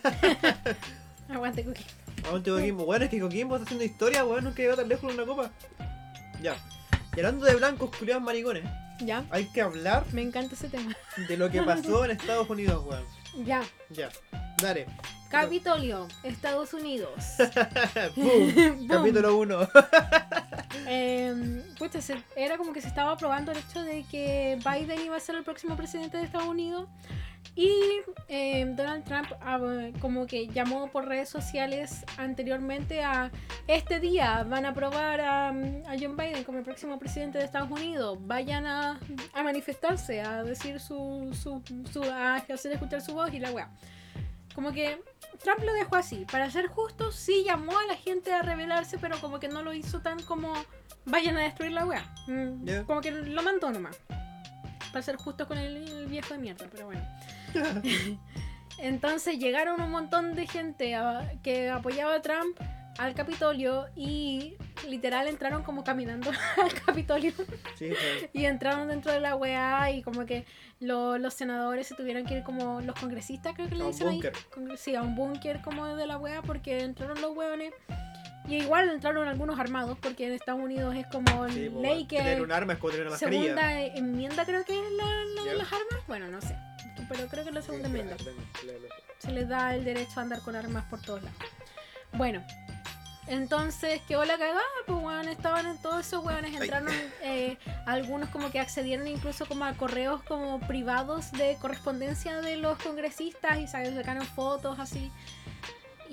Aguante, Cookie. Aguante Coquimbo. Bueno, es que Coquimbo está haciendo historia, weón, nunca llegó tan lejos en una copa. Ya. Y hablando de blancos culiados maricones, Ya, hay que hablar me encanta ese tema. de lo que pasó en Estados Unidos, weón. Ya, Ya. Dale. Capitolio, Estados Unidos. Boom. Boom. Capítulo 1. Eh, se- era como que se estaba probando el hecho de que Biden iba a ser el próximo presidente de Estados Unidos y eh, Donald Trump ah, como que llamó por redes sociales anteriormente a este día van a aprobar a, a John Biden como el próximo presidente de Estados Unidos vayan a, a manifestarse a decir su, su, su a hacer escuchar su voz y la weá como que Trump lo dejó así. Para ser justo, sí llamó a la gente a rebelarse, pero como que no lo hizo tan como vayan a destruir la weá. Mm. Como que lo mandó nomás. Para ser justo con el, el viejo de mierda, pero bueno. Entonces llegaron un montón de gente a- que apoyaba a Trump al Capitolio y literal entraron como caminando al Capitolio Sí, weón. y entraron dentro de la weá y como que lo- los senadores se tuvieron que ir como los congresistas creo que le dicen ahí. Sí, a un búnker como de la weá porque entraron los weones. Y igual entraron algunos armados porque en Estados Unidos es como Sí, ley que Tener un arma es como tener una mascarilla. segunda enmienda creo que es la, la de las armas. Bueno, no sé. Pero creo que es la segunda Sí, enmienda se les da el derecho a andar con armas por todos lados. Bueno, entonces quedó la cagada, pues weón, estaban en todos esos weones, entraron eh, algunos como que accedieron incluso como a correos como privados de correspondencia de los congresistas y sacaron fotos así.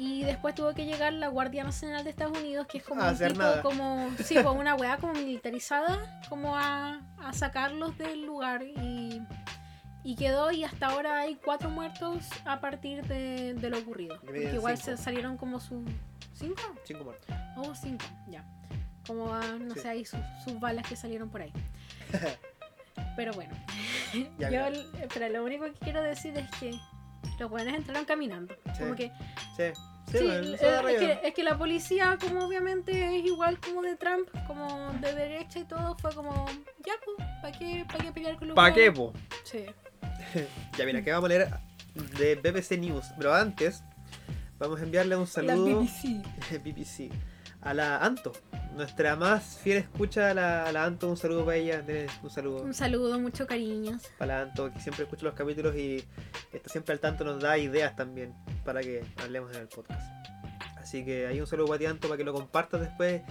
Y después tuvo que llegar la Guardia Nacional de Estados Unidos, que es como un tipo como, sí, como una weá como militarizada, como a, a sacarlos del lugar y, y quedó y hasta ahora hay cuatro muertos a partir de, de lo ocurrido. Igual cinco. se salieron como sus cinco Cinco muertos. o cinco, ya. Como a, no Sí. sé, ahí sus, sus balas que salieron por ahí. Pero bueno, Ya, yo, l- pero lo único que quiero decir es que los buenos entraron caminando. Sí. Como que Sí. Sí, eh, es, que, es que la policía, como obviamente es igual como de Trump, como de derecha y todo, fue como, ya, pues, ¿para qué, pa' qué pelear con los ¿Pa' qué, huevos?". po? Sí. Ya mira, que vamos a leer de BBC News. Pero antes, vamos a enviarle un La saludo. BBC. BBC. A la Anto, nuestra más fiel escucha, a la, a la Anto, un saludo para ella, un saludo Un saludo, mucho cariños. para la Anto, que siempre escucha los capítulos y está siempre al tanto, nos da ideas también para que hablemos en el podcast. Así que hay un saludo para ti, Anto, para que lo compartas después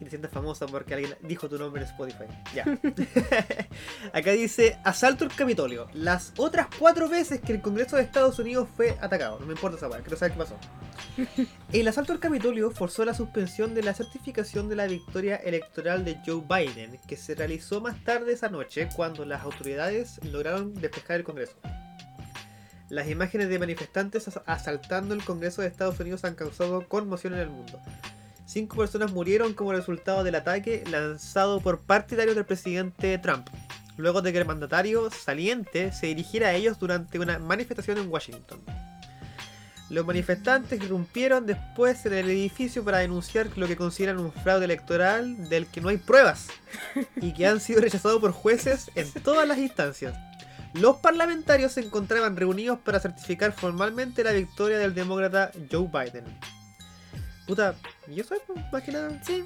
y te sientas famosa porque alguien dijo tu nombre en Spotify. Ya. Acá dice, asalto al Capitolio. Las otras cuatro veces que el Congreso de Estados Unidos fue atacado. No me importa esa weá, quiero saber qué pasó. El asalto al Capitolio forzó la suspensión de la certificación de la victoria electoral de Joe Biden, que se realizó más tarde esa noche cuando las autoridades lograron despejar el Congreso. Las imágenes de manifestantes as- asaltando el Congreso de Estados Unidos han causado conmoción en el mundo. Cinco personas murieron como resultado del ataque lanzado por partidarios del presidente Trump, luego de que el mandatario saliente se dirigiera a ellos durante una manifestación en Washington. Los manifestantes irrumpieron después en el edificio para denunciar lo que consideran un fraude electoral del que no hay pruebas y que han sido rechazados por jueces en todas las instancias. Los parlamentarios se encontraban reunidos para certificar formalmente la victoria del demócrata Joe Biden. Puta, ¿y eso es más que nada? Sí.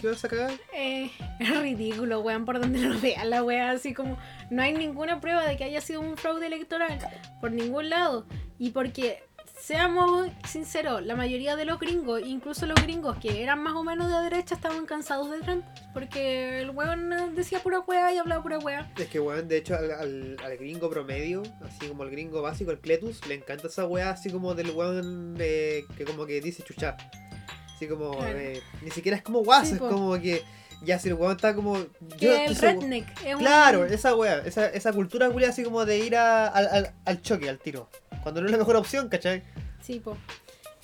¿Qué vas a cagar? Eh, es ridículo, weón, por donde lo vean la wea, así como no hay ninguna prueba de que haya sido un fraude electoral por ningún lado. Y porque, seamos sinceros, la mayoría de los gringos, incluso los gringos que eran más o menos de derecha, estaban cansados de Trump. Porque el weón decía pura wea y hablaba pura wea. Es que, weón, de hecho, al, al- al gringo promedio, así como el gringo básico, el Cletus, le encanta esa weá así como del weón eh, que como que dice chuchar. Así como, Claro. eh, ni siquiera es como guaso, Sí, es po. como que, ya si el weón está como... yo el redneck es un- Claro, esa weá, esa, esa cultura culia así como de ir a- al, al- al choque, al tiro. Cuando no es la mejor opción, ¿cachai? Sí, po.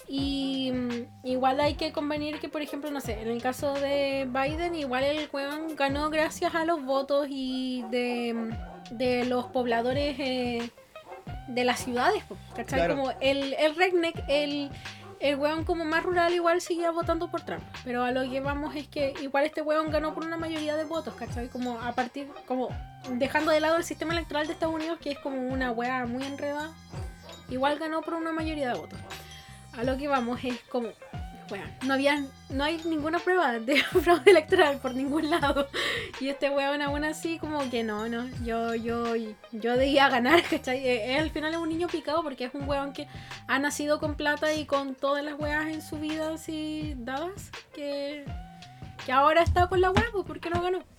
Y mm, igual hay que convenir que, por ejemplo, no sé, en el caso de Biden, igual el weón ganó gracias a los votos y de, mm, de los pobladores eh, de las ciudades, ¿cachai? Claro. Como el, el redneck, el, el weón como más rural igual seguía votando por Trump. Pero a lo que vamos es que igual este weón ganó por una mayoría de votos, ¿cachai? Como a partir, como dejando de lado el sistema electoral de Estados Unidos, que es como una wea muy enredada, igual ganó por una mayoría de votos. A lo que vamos es como, bueno, no había, no hay ninguna prueba de fraude electoral por ningún lado. Y este weón aún así como que no, no, yo, yo, yo debía ganar, ¿cachai? Eh, él al final es un niño picado porque es un weón que ha nacido con plata y con todas las weas en su vida así dadas, que, que ahora está con la wea, pues ¿por qué no ganó?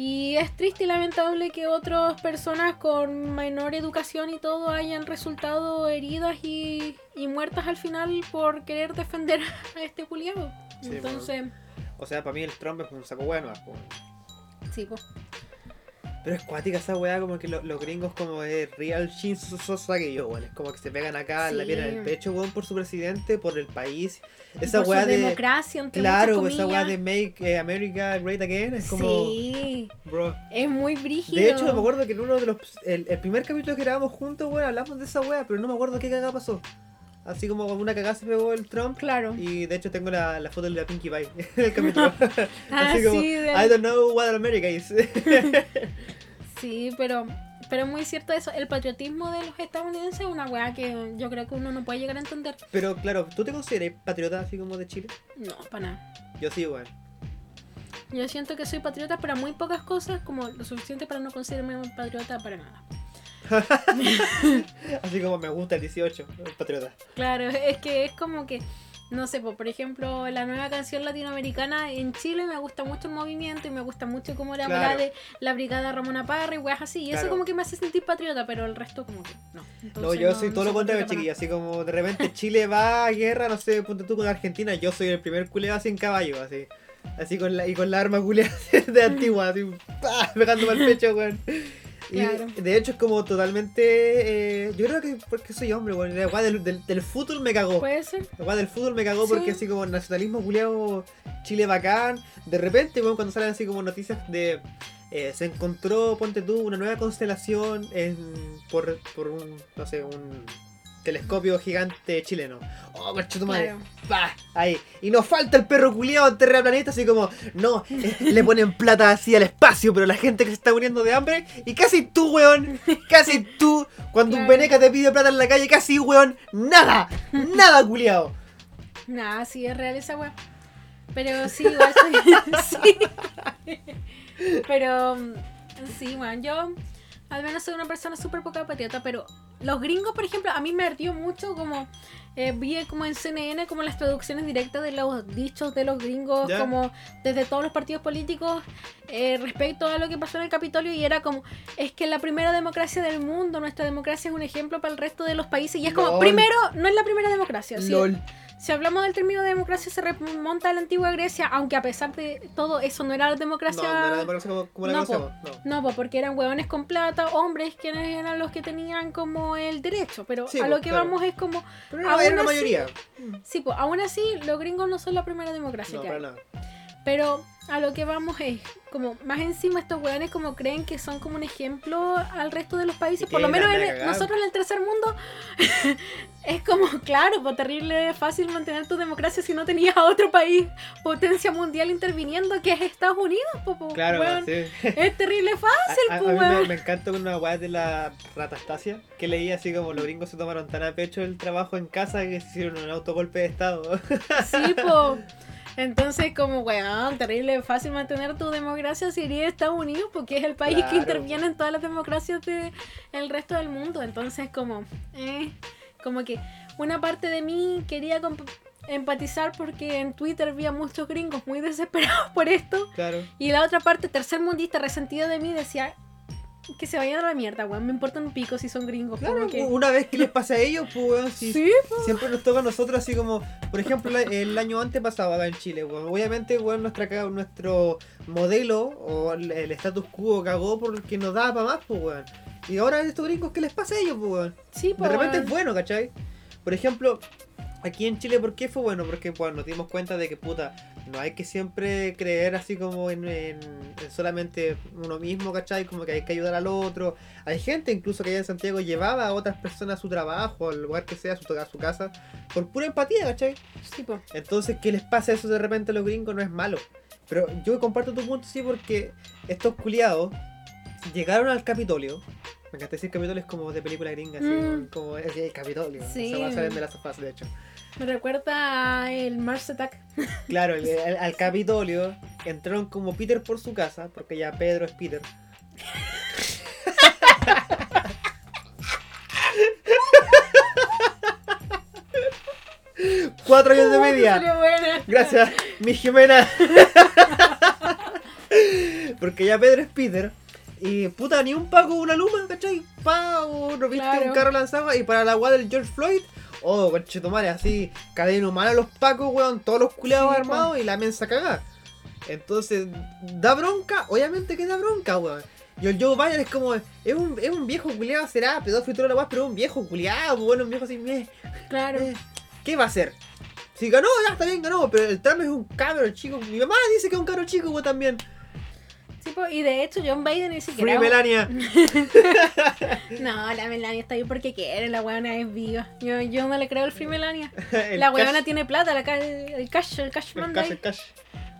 Y es triste y lamentable que otras personas con menor educación y todo hayan resultado heridas y, y muertas al final por querer defender a este culiado. Sí, Entonces, O sea, para mí el Trump es un saco bueno. sí, pues. Pero es cuática esa weá, como que lo- los gringos como es real Sosa que yo, weón. Es como que se pegan acá en la Sí. piedra en el pecho, weón, por su presidente, por el país. Esa por su weá de. democracia, entre Claro, esa weá de Make eh, America Great Again. Es como. Sí, Bro. es muy brígido. De hecho, me acuerdo que en uno de los. El, el primer capítulo que grabamos juntos, weón, hablamos de esa weá, pero no me acuerdo qué cagada pasó. Así como una cagada se pegó el Trump. Claro. Y de hecho tengo la, la foto de la Pinkie Pie en el capítulo. Ah, Así como, sí, de- I don't know what America is. Sí, pero, pero es muy cierto eso. El patriotismo de los estadounidenses es una weá que yo creo que uno no puede llegar a entender. pero claro, ¿tú te consideras patriota así como de Chile? No, para nada. Yo sí, weón. Yo siento que soy patriota para muy pocas cosas, como lo suficiente para no considerarme patriota para nada. Así como me gusta el 18, el patriota. Claro, es que es como que, no sé, po, por ejemplo, la nueva canción latinoamericana en Chile me gusta mucho el movimiento y me gusta mucho como la Claro. weá de la brigada Ramona Parra y weas así. Y eso Claro. como que me hace sentir patriota, pero el resto como que no. No, Entonces, yo soy todo lo soy contrario, chiquilla. Así como de repente Chile va a guerra, no sé, ponte tú con Argentina, yo soy el primer culeo así en caballo, así. Así con la, y con la arma culea de antigua, así, ¡pah! pegándome al pecho, weón. Y de hecho es como totalmente. eh, yo creo que porque soy hombre, weón. La del, del, del fútbol me cagó. Puede ser. La del fútbol me cagó Sí. porque así como nacionalismo culiado, Chile bacán. De repente, weón, cuando salen así como noticias de. eh, se encontró, ponte tú, una nueva constelación en, por, por un, no sé, un telescopio gigante chileno. Oh, tu madre. Claro. Ahí. Y nos falta el perro culiado terraplanista, así como, no, eh, le ponen plata así al espacio, pero la gente que se está muriendo de hambre, y casi tú, weón, casi tú, cuando un Claro. veneca te pide plata en la calle, casi, weón, nada, nada, culiado. Nah, sí es real esa weá. Pero sí, igual soy. sí. Pero mm, sí, bueno, yo al menos soy una persona súper poca patriota, pero los gringos, por ejemplo, a mí me ardió mucho como eh, vi como en CNN como las traducciones directas de los dichos de los gringos, Ya. como desde todos los partidos políticos eh, respecto a lo que pasó en el Capitolio y era como, es que la primera democracia del mundo, nuestra democracia es un ejemplo para el resto de los países y es como, Lol. primero, no es la primera democracia, sí, LOL. Si hablamos del término de democracia, se remonta a la antigua Grecia, aunque a pesar de todo eso no era No, democracia. no era democracia como, como la No, conocemos. No. No, pues porque eran hueones con plata, hombres quienes eran los que tenían como el derecho. Pero Sí, a lo que claro. vamos es como. Pero no Aún era la así- mayoría. Sí, pues aún así, los gringos no son la primera democracia No, que para nada. Pero a lo que vamos es, como más encima estos hueones como creen que son como un ejemplo al resto de los países, por lo menos en- nosotros en el tercer mundo es como, claro, pues terrible fácil mantener tu democracia si no tenías a otro país, potencia mundial interviniendo, que es Estados Unidos, pues, pues, Claro, weón. sí. Es terrible fácil, A, a- a pues, mí me, me encanta una weá de la ratastasia que leía así como los gringos se tomaron tan a pecho el trabajo en casa que se hicieron un autogolpe de estado. Sí, po. Entonces, como, weón, terrible fácil mantener tu democracia si eres Estados Unidos, porque es el país Claro. que interviene en todas las democracias del resto del mundo. Entonces, como, eh, como que una parte de mí quería empatizar porque en Twitter vi a muchos gringos muy desesperados por esto. claro. Y la otra parte, tercer mundista resentido de mí, decía que se vayan a la mierda, weón. Me importa un pico si son gringos. Claro, que... una vez que les pase a ellos, pues weón, si Sí, siempre nos toca a nosotros así como, por ejemplo, la- el año antes pasaba acá en Chile, weón. Obviamente, weón, nuestra, nuestro modelo o el, el status quo cagó porque nos daba para más, pues weón. Y ahora estos gringos, ¿qué les pasa a ellos, pues weón? sí, po, De repente es bueno, ¿cachai? Por ejemplo, aquí en Chile, ¿por qué fue bueno? Porque bueno, nos dimos cuenta de que, puta, no hay que siempre creer así como en, en- en solamente uno mismo, ¿cachai? Como que hay que ayudar al otro. Hay gente incluso que allá en Santiago llevaba a otras personas a su trabajo, al lugar que sea, a su, a su casa, por pura empatía, ¿cachai? Sí, po. Entonces, ¿qué les pasa eso de repente a los gringos? No es malo. Pero yo comparto tu punto, sí, porque estos culiados llegaron al Capitolio. Me encanta decir Capitolio, es como de película gringa, así, Mm. como el Capitolio. Sí. Se va a salir de las sofás, de hecho. Me recuerda a el Mars Attack. Claro, el- el- al Capitolio entraron como Peter por su casa, porque ya Pedro es Peter. Cuatro años de media. Gracias, mi Jimena. Porque ya Pedro es Peter. Y puta, ni un Paco una luma, ¿cachai? Pa, o no viste Claro. un carro lanzado. Y para la weá del George Floyd, oh, conchetumare, así, cadena humana a los Pacos, weón, todos los culiados Sí, armados y la mensa cagada. Entonces, da bronca, obviamente que da bronca, weón. Y el Joe Biden es como, es un, es un viejo culiado, será pedófilo y la weá, pero es un viejo culiado, bueno, un viejo así, meh, Claro. eh, ¿Qué va a hacer? Si ganó, ya está bien, ganó, pero el Trump es un cabro chico. Mi mamá dice que es un cabro chico, weón, también. Sí, po, y de hecho, John Biden ni siquiera. Free Melania. No, la Melania está ahí porque quiere, la weona es viva. Yo, yo no le creo el Free Melania. El la cash, weona tiene plata, la ca- el cash, el cash El manda cash, ahí. el cash.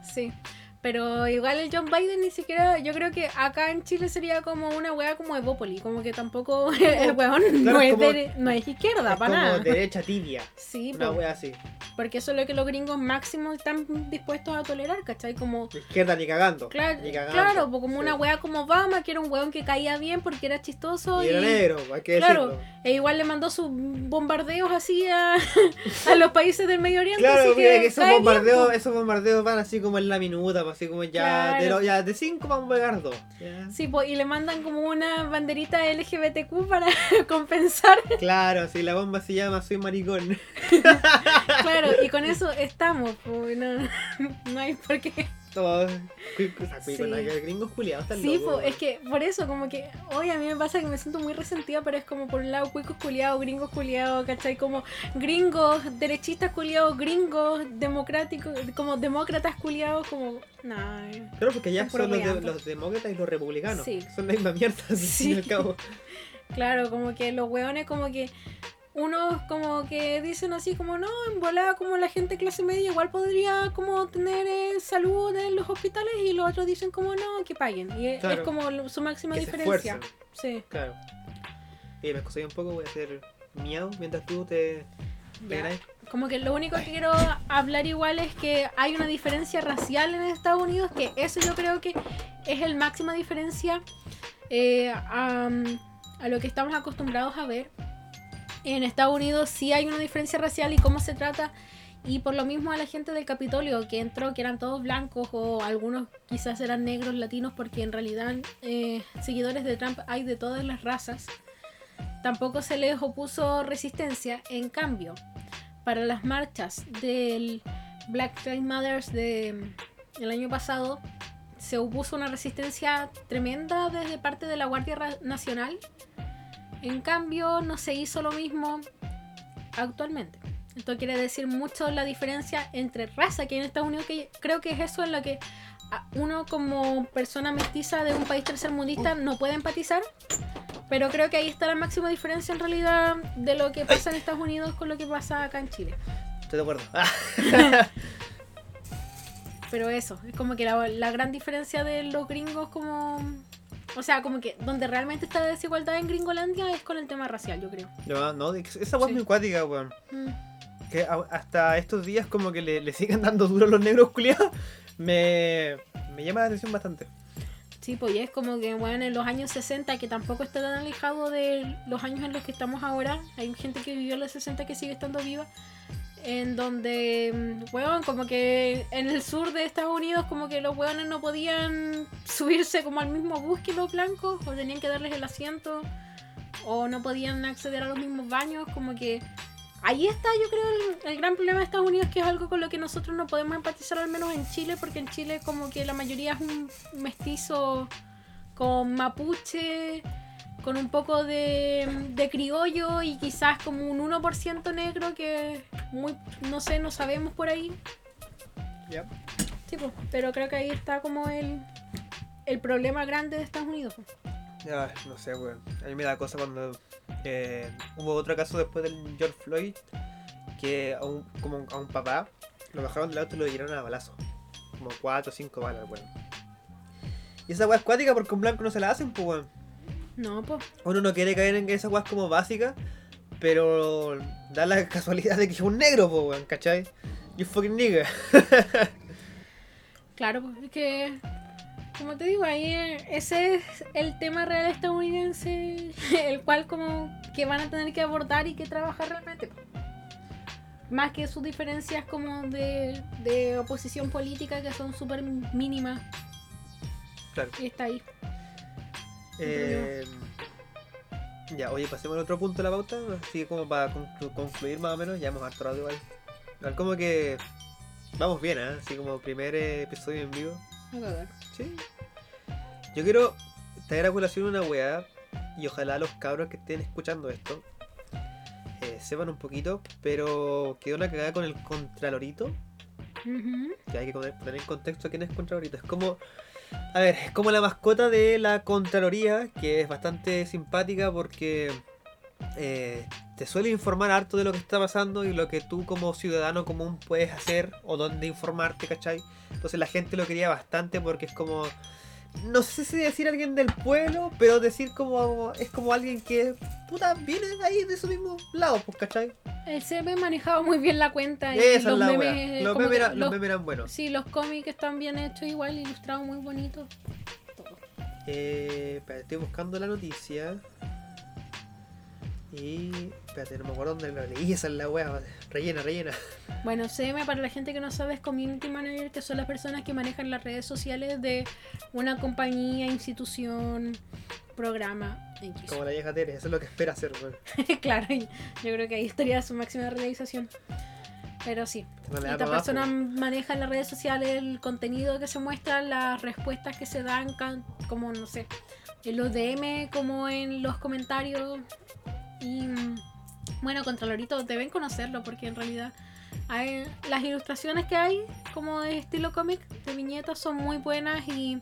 Sí. Pero igual el John Biden ni siquiera, yo creo que acá en Chile sería como una wea como Evópoli, como que tampoco el weón no, es como- de- no es izquierda, Es para como nada. derecha tibia. Sí, Una wea así. porque eso es lo que los gringos máximo están dispuestos a tolerar, ¿cachai? Como izquierda ni cagando. Claro, Ni cagando. claro pues como Sí. una wea como Obama, que era un weón que caía bien porque era chistoso Y y, era negro, hay que Claro. decirlo. e igual le mandó sus bombardeos así a, a los países del Medio Oriente. Claro, así mira que que esos cae bien, bombardeos, po. esos bombardeos van así como en la minuta, pues, así como ya, Claro. de, lo- ya de cinco vamos a pegar dos. ya. Sí, pues, y le mandan como una banderita LGBTQ para compensar. Claro, si la bomba se llama Soy maricón. Claro, y con eso estamos, pues, no, no hay por qué. Sí. con gringos culiados están Sí, locos, es que por eso, como que hoy a mí me pasa que me siento muy resentida, pero es como por un lado cuicos culiados, gringos culiados, ¿cachai? Como gringos, derechistas culiados, gringos, democráticos, como demócratas culiados, como. Nah. Claro, porque ya son los, de- weando. los demócratas y los republicanos. Sí. Son la misma mierda, Sí. al cabo. Claro, como que los weones como que unos como que dicen así como no, en volada como la gente clase media igual podría como tener eh, salud en los hospitales y los otros dicen como no, que paguen. Y es- Claro. es como su máxima Que diferencia. Sí. Claro. Y me escocé un poco, voy a hacer miau mientras tú te. Como que lo único que quiero hablar igual es que hay una diferencia racial en Estados Unidos, que eso yo creo que es el máxima diferencia eh, a, a lo que estamos acostumbrados a ver. En Estados Unidos sí hay una diferencia racial y cómo se trata. Y por lo mismo a la gente del Capitolio que entró, que eran todos blancos o algunos quizás eran negros, latinos, porque en realidad eh, seguidores de Trump hay de todas las razas, tampoco se les opuso resistencia. En cambio, para las marchas del Black Lives Matter de el año pasado se opuso una resistencia tremenda desde parte de la Guardia Nacional. En cambio, no se hizo lo mismo actualmente. Esto quiere decir mucho la diferencia entre raza que hay en Estados Unidos, que creo que es eso en lo que uno como persona mestiza de un país tercermundista no puede empatizar. Pero creo que ahí está la máxima diferencia en realidad de lo que pasa en Estados Unidos con lo que pasa acá en Chile. Estoy de acuerdo. Pero eso, es como que la, la gran diferencia de los gringos como... O sea, como que donde realmente está la desigualdad en Gringolandia es con el tema racial, yo creo. no, no, esa weá es Sí. muy cuática, weón. Mm. Que a- hasta estos días como que le, le siguen dando duro a los negros culiados. Me, me llama la atención bastante. Sí, pues y es como que, bueno, en los años 60, que tampoco está tan alejado de los años en los que estamos ahora, hay gente que vivió en los 60 que sigue estando viva, en donde, bueno, como que en el sur de Estados Unidos, como que los hueones no podían subirse como al mismo bus que los blancos, o tenían que darles el asiento, o no podían acceder a los mismos baños, como que... Ahí está, yo creo, el, el gran problema de Estados Unidos, que es algo con lo que nosotros no podemos empatizar, al menos en Chile, porque en Chile como que la mayoría es un mestizo con mapuche, con un poco de, de criollo y quizás como un 1% negro que muy, no sé, no sabemos por ahí. Ya. Sí, pues, pero creo que ahí está como el, el problema grande de Estados Unidos. pues. Ya, no sé, weón. A mí me da cosa cuando eh, hubo otro caso después del George Floyd que a un, como a un papá lo bajaron del auto y lo llenaron a balazo. Como 4 o 5 balas, weón. Y esa weá es cuática porque un blanco no se la hacen, pues weón. No, pues, Uno no quiere caer en esa weá como básica, pero da la casualidad de que es un negro, pues weón, ¿cachai? You fucking nigga. claro, pues, es que, como te digo, ahí eh, ese es el tema real estadounidense, el cual como que van a tener que abordar y que trabajar realmente. Más que sus diferencias como de, de oposición política que son súper mínimas. Claro. Y está ahí. Eh, ya, oye, pasemos al otro punto de la pauta, así como para conclu- concluir más o menos, ya hemos harto rato igual. Igual como que vamos bien, ¿eh? Así como primer eh, episodio en vivo. Sí. Yo quiero traer a colación una weá y ojalá los cabros que estén escuchando esto eh, sepan un poquito, pero quedó una cagada con el Contralorito. Ujú. que hay que poner en contexto quién es Contralorito. Es como, a ver, es como la mascota de la Contraloría, que es bastante simpática porque eh, te suele informar harto de lo que está pasando y lo que tú como ciudadano común puedes hacer o dónde informarte, ¿cachai? Entonces la gente lo quería bastante porque es como, no sé si decir alguien del pueblo, pero decir como, es como alguien que, puta, viene de ahí, de su mismo lado, pues, ¿cachai? El CM manejaba muy bien la cuenta y Esa es los la memes, Los memes los los- memes eran buenos. Sí, los cómics están bien hechos igual, ilustrados muy bonitos. Eh, estoy buscando la noticia. Y. Espérate, no me acuerdo dónde la leí. Esa es la wea. Rellena, rellena. Bueno, CM para la gente que no sabe es Community Manager, que son las personas que manejan las redes sociales de una compañía, institución, programa. X. Como la vieja Tere. Eso es lo que espera hacer, weón. claro, yo creo que ahí estaría su máxima realización. Pero sí, No le da esta pa' abajo, persona weón. maneja en las redes sociales el contenido que se muestra, las respuestas que se dan, como no sé, en los DM, como en los comentarios. Y bueno, Contralorito deben conocerlo porque en realidad hay- las ilustraciones que hay, como de estilo cómic, de viñetas, son muy buenas y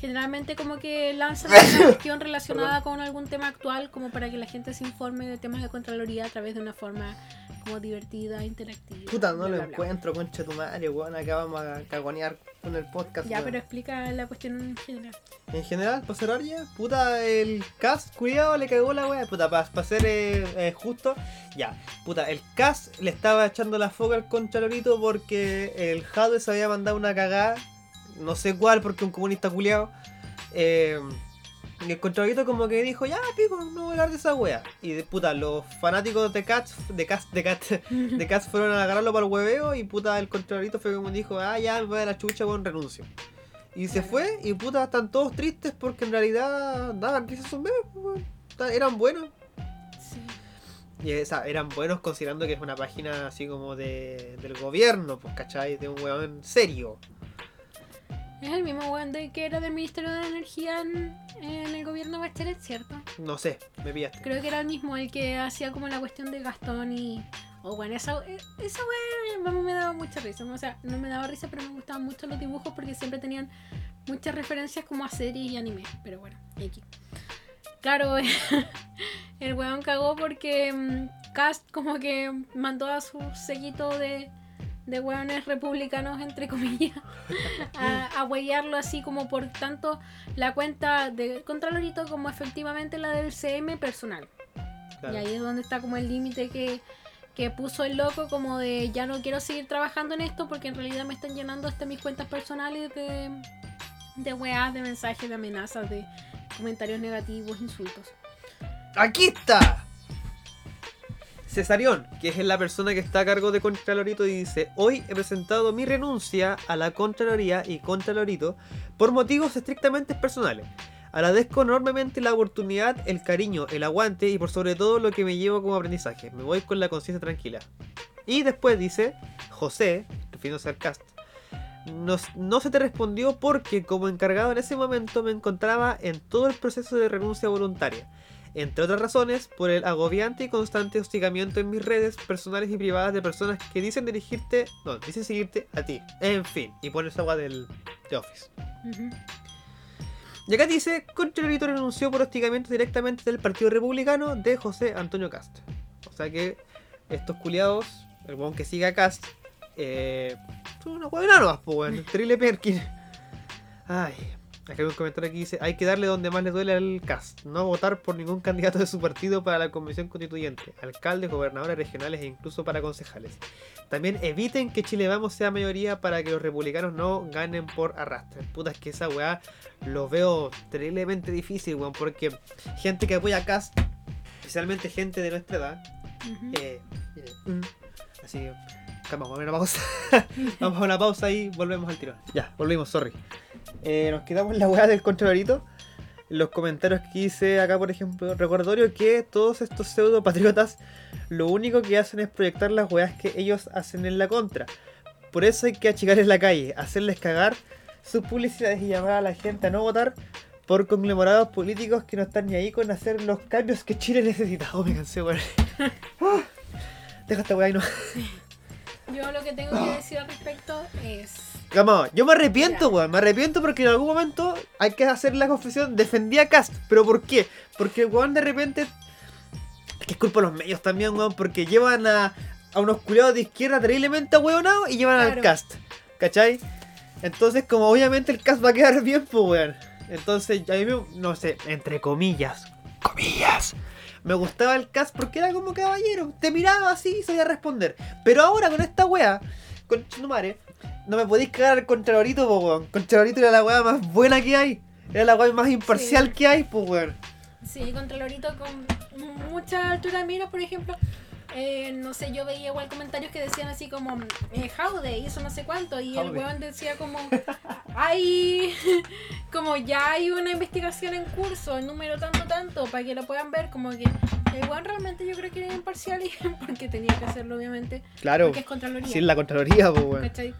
generalmente como que lanzan una cuestión relacionada con algún tema actual, como para que la gente se informe de temas de Contraloría a través de una forma como divertida, interactiva. Puta, no bla, lo bla, bla. encuentro, concha tu madre, weón. Acá vamos a cagonear con el podcast. Ya, pero explica la cuestión en general. En general, para cerrar ya, puta, el cast, cuidado, le cagó la wea. Puta, para ser eh, eh, justo, ya. Puta, el cast le estaba echando la foca al Contralorito porque el Jadwe se había mandado una cagada. No sé cuál, porque un comunista culiado. Eh, y el Contralorito como que dijo, ya, pico, no voy a hablar de esa wea. Y de puta, los fanáticos de Cats, de Cats, de Cats, de Cats fueron a agarrarlo para el hueveo y puta, el Contralorito fue como dijo, ah, ya, me voy a la chucha con renuncio. Y se fue y puta, están todos tristes porque en realidad daban risa sus memes, pues, eran buenos. Sí. Y esa, eran buenos considerando que es una página así como de, del gobierno, pues, ¿cachai? De un weón serio. Es el mismo weón de que era del Ministerio de Energía en, en el gobierno Bachelet, ¿cierto? No sé, me pillaste. Creo que era el mismo el que hacía como la cuestión de Gastón y. O bueno, esa, eh, esa vamos, me daba mucha risa. O sea, no me daba risa, pero me gustaban mucho los dibujos porque siempre tenían muchas referencias como a series y anime. Pero bueno, X. Claro, el weón cagó porque mm, Cast como que mandó a su seguito de, de weones republicanos, entre comillas, a, a huellarlo así como por tanto la cuenta de Contralorito como efectivamente la del CM personal. Claro. Y ahí es donde está como el límite que, que puso el loco como de ya no quiero seguir trabajando en esto porque en realidad me están llenando hasta mis cuentas personales de, de weas, de mensajes, de amenazas, de comentarios negativos, insultos. ¡Aquí está! Cesarión, que es la persona que está a cargo de Contralorito, y dice: Hoy he presentado mi renuncia a la Contraloría y Contralorito por motivos estrictamente personales. Agradezco enormemente la oportunidad, el cariño, el aguante y por sobre todo lo que me llevo como aprendizaje. Me voy con la conciencia tranquila. Y después dice: José, refiriéndose al cast, no, no se te respondió porque como encargado en ese momento me encontraba en todo el proceso de renuncia voluntaria. Entre otras razones, por el agobiante y constante hostigamiento en mis redes personales y privadas de personas que dicen dirigirte, no, dicen seguirte a ti. En fin, y pones agua del The Office. Y acá dice, Contralorito renunció por hostigamiento directamente del Partido Republicano de José Antonio Cast. O sea que estos culiados, el weón que sigue a Cast, eh, son una huevona nomás, po, weón. Terrible Perkin. Ay, hay un comentario que dice, hay que darle donde más le duele al Cast, no votar por ningún candidato de su partido para la convención constituyente, alcaldes, gobernadores regionales e incluso para concejales. También eviten que Chile Vamos sea mayoría para que los republicanos no ganen por arrastre. Puta, es que esa weá lo veo terriblemente difícil, weón, porque gente que apoya a Cast, especialmente gente de nuestra edad, eh, miren, mm, así que, calma, vamos a una pausa. vamos a una pausa y volvemos al tiro. Ya, volvimos, sorry. Eh, nos quedamos en la weá del Contralorito. Los comentarios que hice acá, por ejemplo, recordatorio que todos estos pseudo patriotas lo único que hacen es proyectar las weas que ellos hacen en la contra. Por eso hay que achicarles la calle, hacerles cagar sus publicidades y llamar a la gente a no votar por conglomerados políticos que no están ni ahí con hacer los cambios que Chile necesita. Oh, me cansé, weón. Ah, Deja esta weá y no. Yo lo que tengo que decir al respecto es. Vamos, yo me arrepiento, weón. Me arrepiento porque en algún momento hay que hacer la confesión. Defendí a Cast. ¿Pero por qué? Porque weón de repente. Es que es culpa de los medios también, weón. Porque llevan a, a unos culiados de izquierda terriblemente ahueonados y llevan al. Cast. ¿Cachai? Entonces, como obviamente el Cast va a quedar bien, pues, weón. Entonces, a mí me. No sé, entre comillas. Comillas. Me gustaba el cast porque era como caballero. Te miraba así y sabía responder. Pero ahora con esta wea, con Chumare, no me podéis cagar al Contralorito, po, weón. Contralorito era la wea más buena que hay. Era la wea más imparcial Sí. que hay, pues, weón. Sí, Contralorito con mucha altura de mira, por ejemplo. Eh, no sé, yo veía igual comentarios que decían así como eh, Howdy y eso no sé cuánto. Y el weón decía como hay como ya hay una investigación en curso, el número tanto tanto, para que lo puedan ver, como que el weón realmente yo creo que era imparcial y porque tenía que hacerlo obviamente, Claro. porque es Contraloría. Es la Contraloría, pues, weón. ¿Cachai?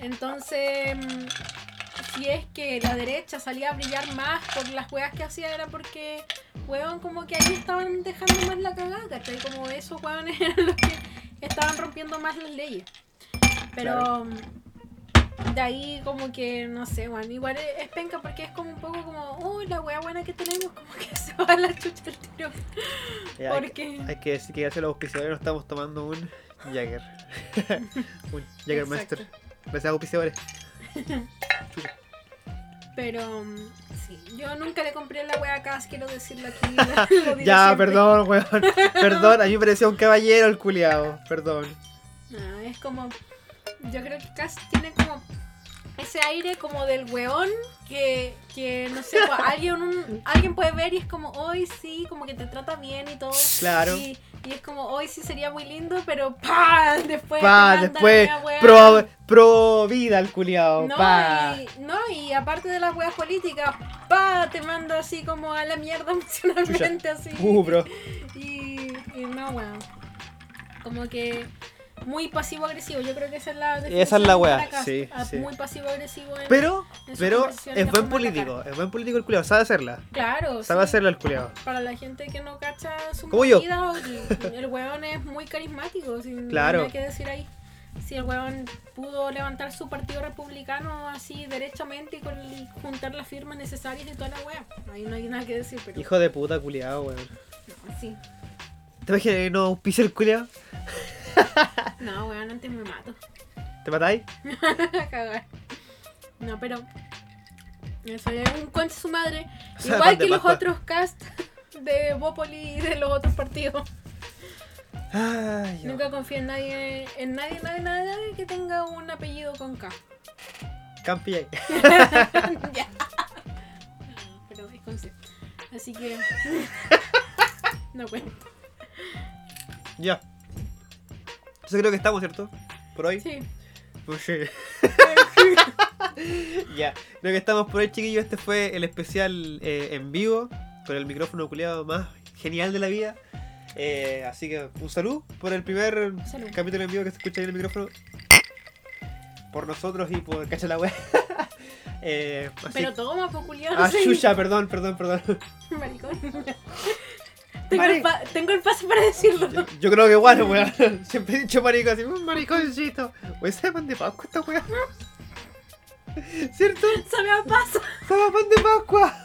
Entonces, si es que la derecha salía a brillar más por las weas que hacía, era porque, weón, como que ahí estaban dejando más la cagada, ¿cachai? Como esos weones eran los que estaban rompiendo más las leyes. Pero de ahí como que, no sé, bueno, igual es, es penca porque es como un poco como, uy, la wea buena que tenemos, como que se va a la chucha el tiro. Hay, que, Porque... hay que decir que gracias a los auspiciadores nos estamos tomando un Jagger. un Jaggermeister. Exacto. Gracias a auspiciadores. Pero mm, sí, yo nunca le compré la wea a Cas, quiero decirlo aquí. lo Ya, siempre. perdón, weón. Perdón, a mí me parecía un caballero el culiao. Perdón. No, es como. Yo creo que Cass tiene como ese aire como del weón que, que no sé, pues, alguien, un- alguien puede ver y es como, hoy sí, como que te trata bien y todo. Claro. Y, y es como, hoy sí sería muy lindo, pero ¡pa! Después. Pa, después, pro, pro vida el culiao. No pa. y, no, y aparte de las weas políticas, pa, te manda así como a la mierda emocionalmente, así. Uh, bro. Y, y no, weón. Como que muy pasivo-agresivo. Yo creo que esa es la Esa es la definición Cast. sí, Ah, sí. Muy pasivo-agresivo. en- Pero, en pero es buen político. atacar. Es buen político el culiao. Sabe hacerla. Claro, Sabe sí. hacerla el culiao. Para la gente que no cacha su Como yo. movida, el, weón es muy carismático. Sin Claro. no hay que decir ahí. Si el weón pudo levantar su partido republicano así derechamente y con juntar las firmas necesarias y toda la wea. Ahí no hay nada que decir, pero. Hijo de puta culiao, weón. No, sí. ¿Te imaginas que no auspicia el culiao? No, weón, antes me mato. ¿Te matáis? Cagar. No, pero. Eso es un concha su madre. O sea, Igual que los otros cast de Bopoli y de los otros partidos. Ay. Nunca confío en nadie, en nadie, nadie, nadie, nadie que tenga un apellido con K. Campi ya. No, pero es con C. Así que. no cuento. Ya. Entonces creo que estamos, ¿cierto? Por hoy. Sí. Pues ya. Creo que estamos por hoy, chiquillos. Este fue el especial eh, en vivo. Con el micrófono culiado más genial de la vida. Eh, así que un saludo por el primer Salud. capítulo en vivo que se escucha ahí en el micrófono. Por nosotros y por cacha la wea. eh, Pero toma, popular. Ah, chucha, perdón, perdón, perdón. Maricón. Tengo, el pa- tengo el pase para decirlo. Yo, yo creo que bueno, weón. Siempre he dicho maricón, así, un mariconcito. Weón, ¿sabe pan de Pascua esta weá? ¿Cierto? Sabe a paso. ¡Sabe a pan de Pascua!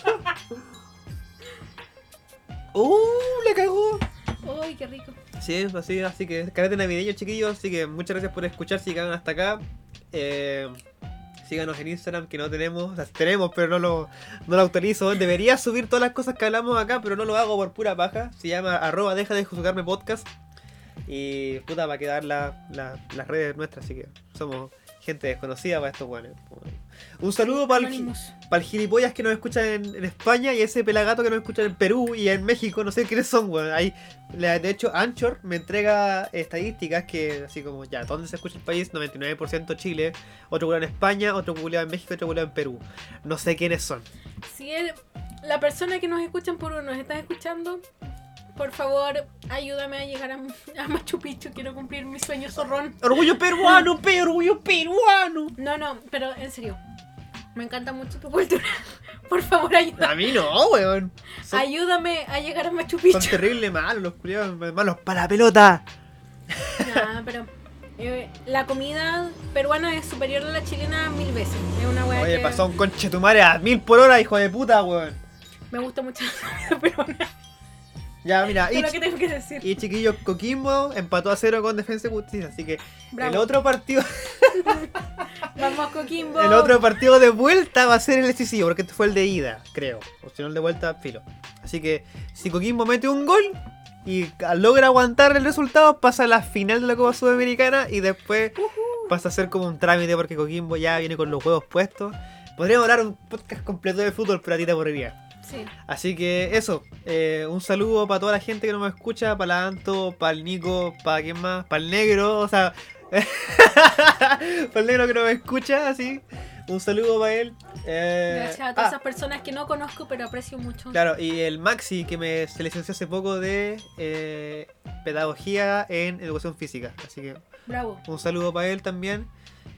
¡Uh! ¡Le cagó! Uy, qué rico. Sí, así, así que carete navideño, chiquillos. Así que muchas gracias por escuchar. Si llegaron hasta acá. Eh, síganos en Instagram, que no tenemos. Sea, tenemos, pero no lo, no lo autorizo. Debería subir todas las cosas que hablamos acá, pero no lo hago por pura paja. Se llama arroba deja de juzgarme podcast. Y puta, va a quedar la, la- las redes nuestras, así que somos gente desconocida para estos guanes. Un saludo para el, para el gilipollas que nos escuchan en, en España y ese pelagato que nos escuchan en Perú y en México, no sé quiénes son, weón. Ahí, de hecho, Anchor me entrega estadísticas que, así como, ya, ¿dónde se escucha el país? 99% Chile, otro culo en España, otro culo en México, otro culo en Perú. No sé quiénes son. Si el- la persona que nos escuchan por uno nos está escuchando, por favor, ayúdame a llegar a, a Machu Picchu. Quiero cumplir mi sueño zorrón. ¡Orgullo peruano, pe! ¡Orgullo peruano! No, no, pero en serio. Me encanta mucho tu cultura. Por favor, ayúdame. A mí no, weón. Son, Ayúdame a llegar a Machu son Picchu. terribles malos los culiados, malos para la pelota. Nah, pero eh, la comida peruana es superior a la chilena mil veces. Es una weá Oye, que pasó un conche tu madre a mil por hora, hijo de puta, weón. me gusta mucho la comida peruana. Ya, mira, y, lo que tengo que decir. y chiquillos, Coquimbo empató a cero con Defensa y Justicia, así que Bravo. el otro partido Vamos, Coquimbo. el otro partido de vuelta va a ser el decisivo, porque este fue el de ida, creo. O si no el de vuelta, filo. Así que si Coquimbo mete un gol y logra aguantar el resultado, pasa a la final de la Copa Sudamericana y después pasa a ser como un trámite porque Coquimbo ya viene con los huevos puestos. Podríamos hablar un podcast completo de fútbol, pero a ti te aburriría. Sí. Así que eso, eh, un saludo para toda la gente que nos escucha, para la Anto, para el Nico, para quién más, para el negro, o sea, para el negro que nos escucha, así. Un saludo para él. Eh, Gracias a todas ah, esas personas que no conozco, pero aprecio mucho. Claro, y el Maxi que me se licenció hace poco de eh, pedagogía en educación física. Así que Bravo. un saludo para él también.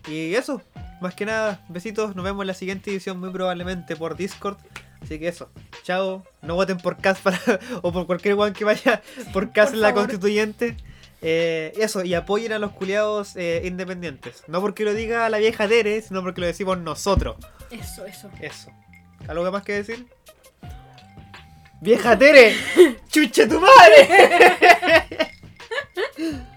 Y eso, más que nada, besitos. Nos vemos en la siguiente edición, muy probablemente por Discord. Así que eso, chao. No voten por Cas para, o por cualquier one que vaya por Cas en la favor. constituyente. Eh, eso, y apoyen a los culiados eh, independientes. No porque lo diga la vieja Tere, sino porque lo decimos nosotros. Eso, eso. Eso. ¿Algo más que decir? ¡Vieja Tere! ¡Chucha tu madre!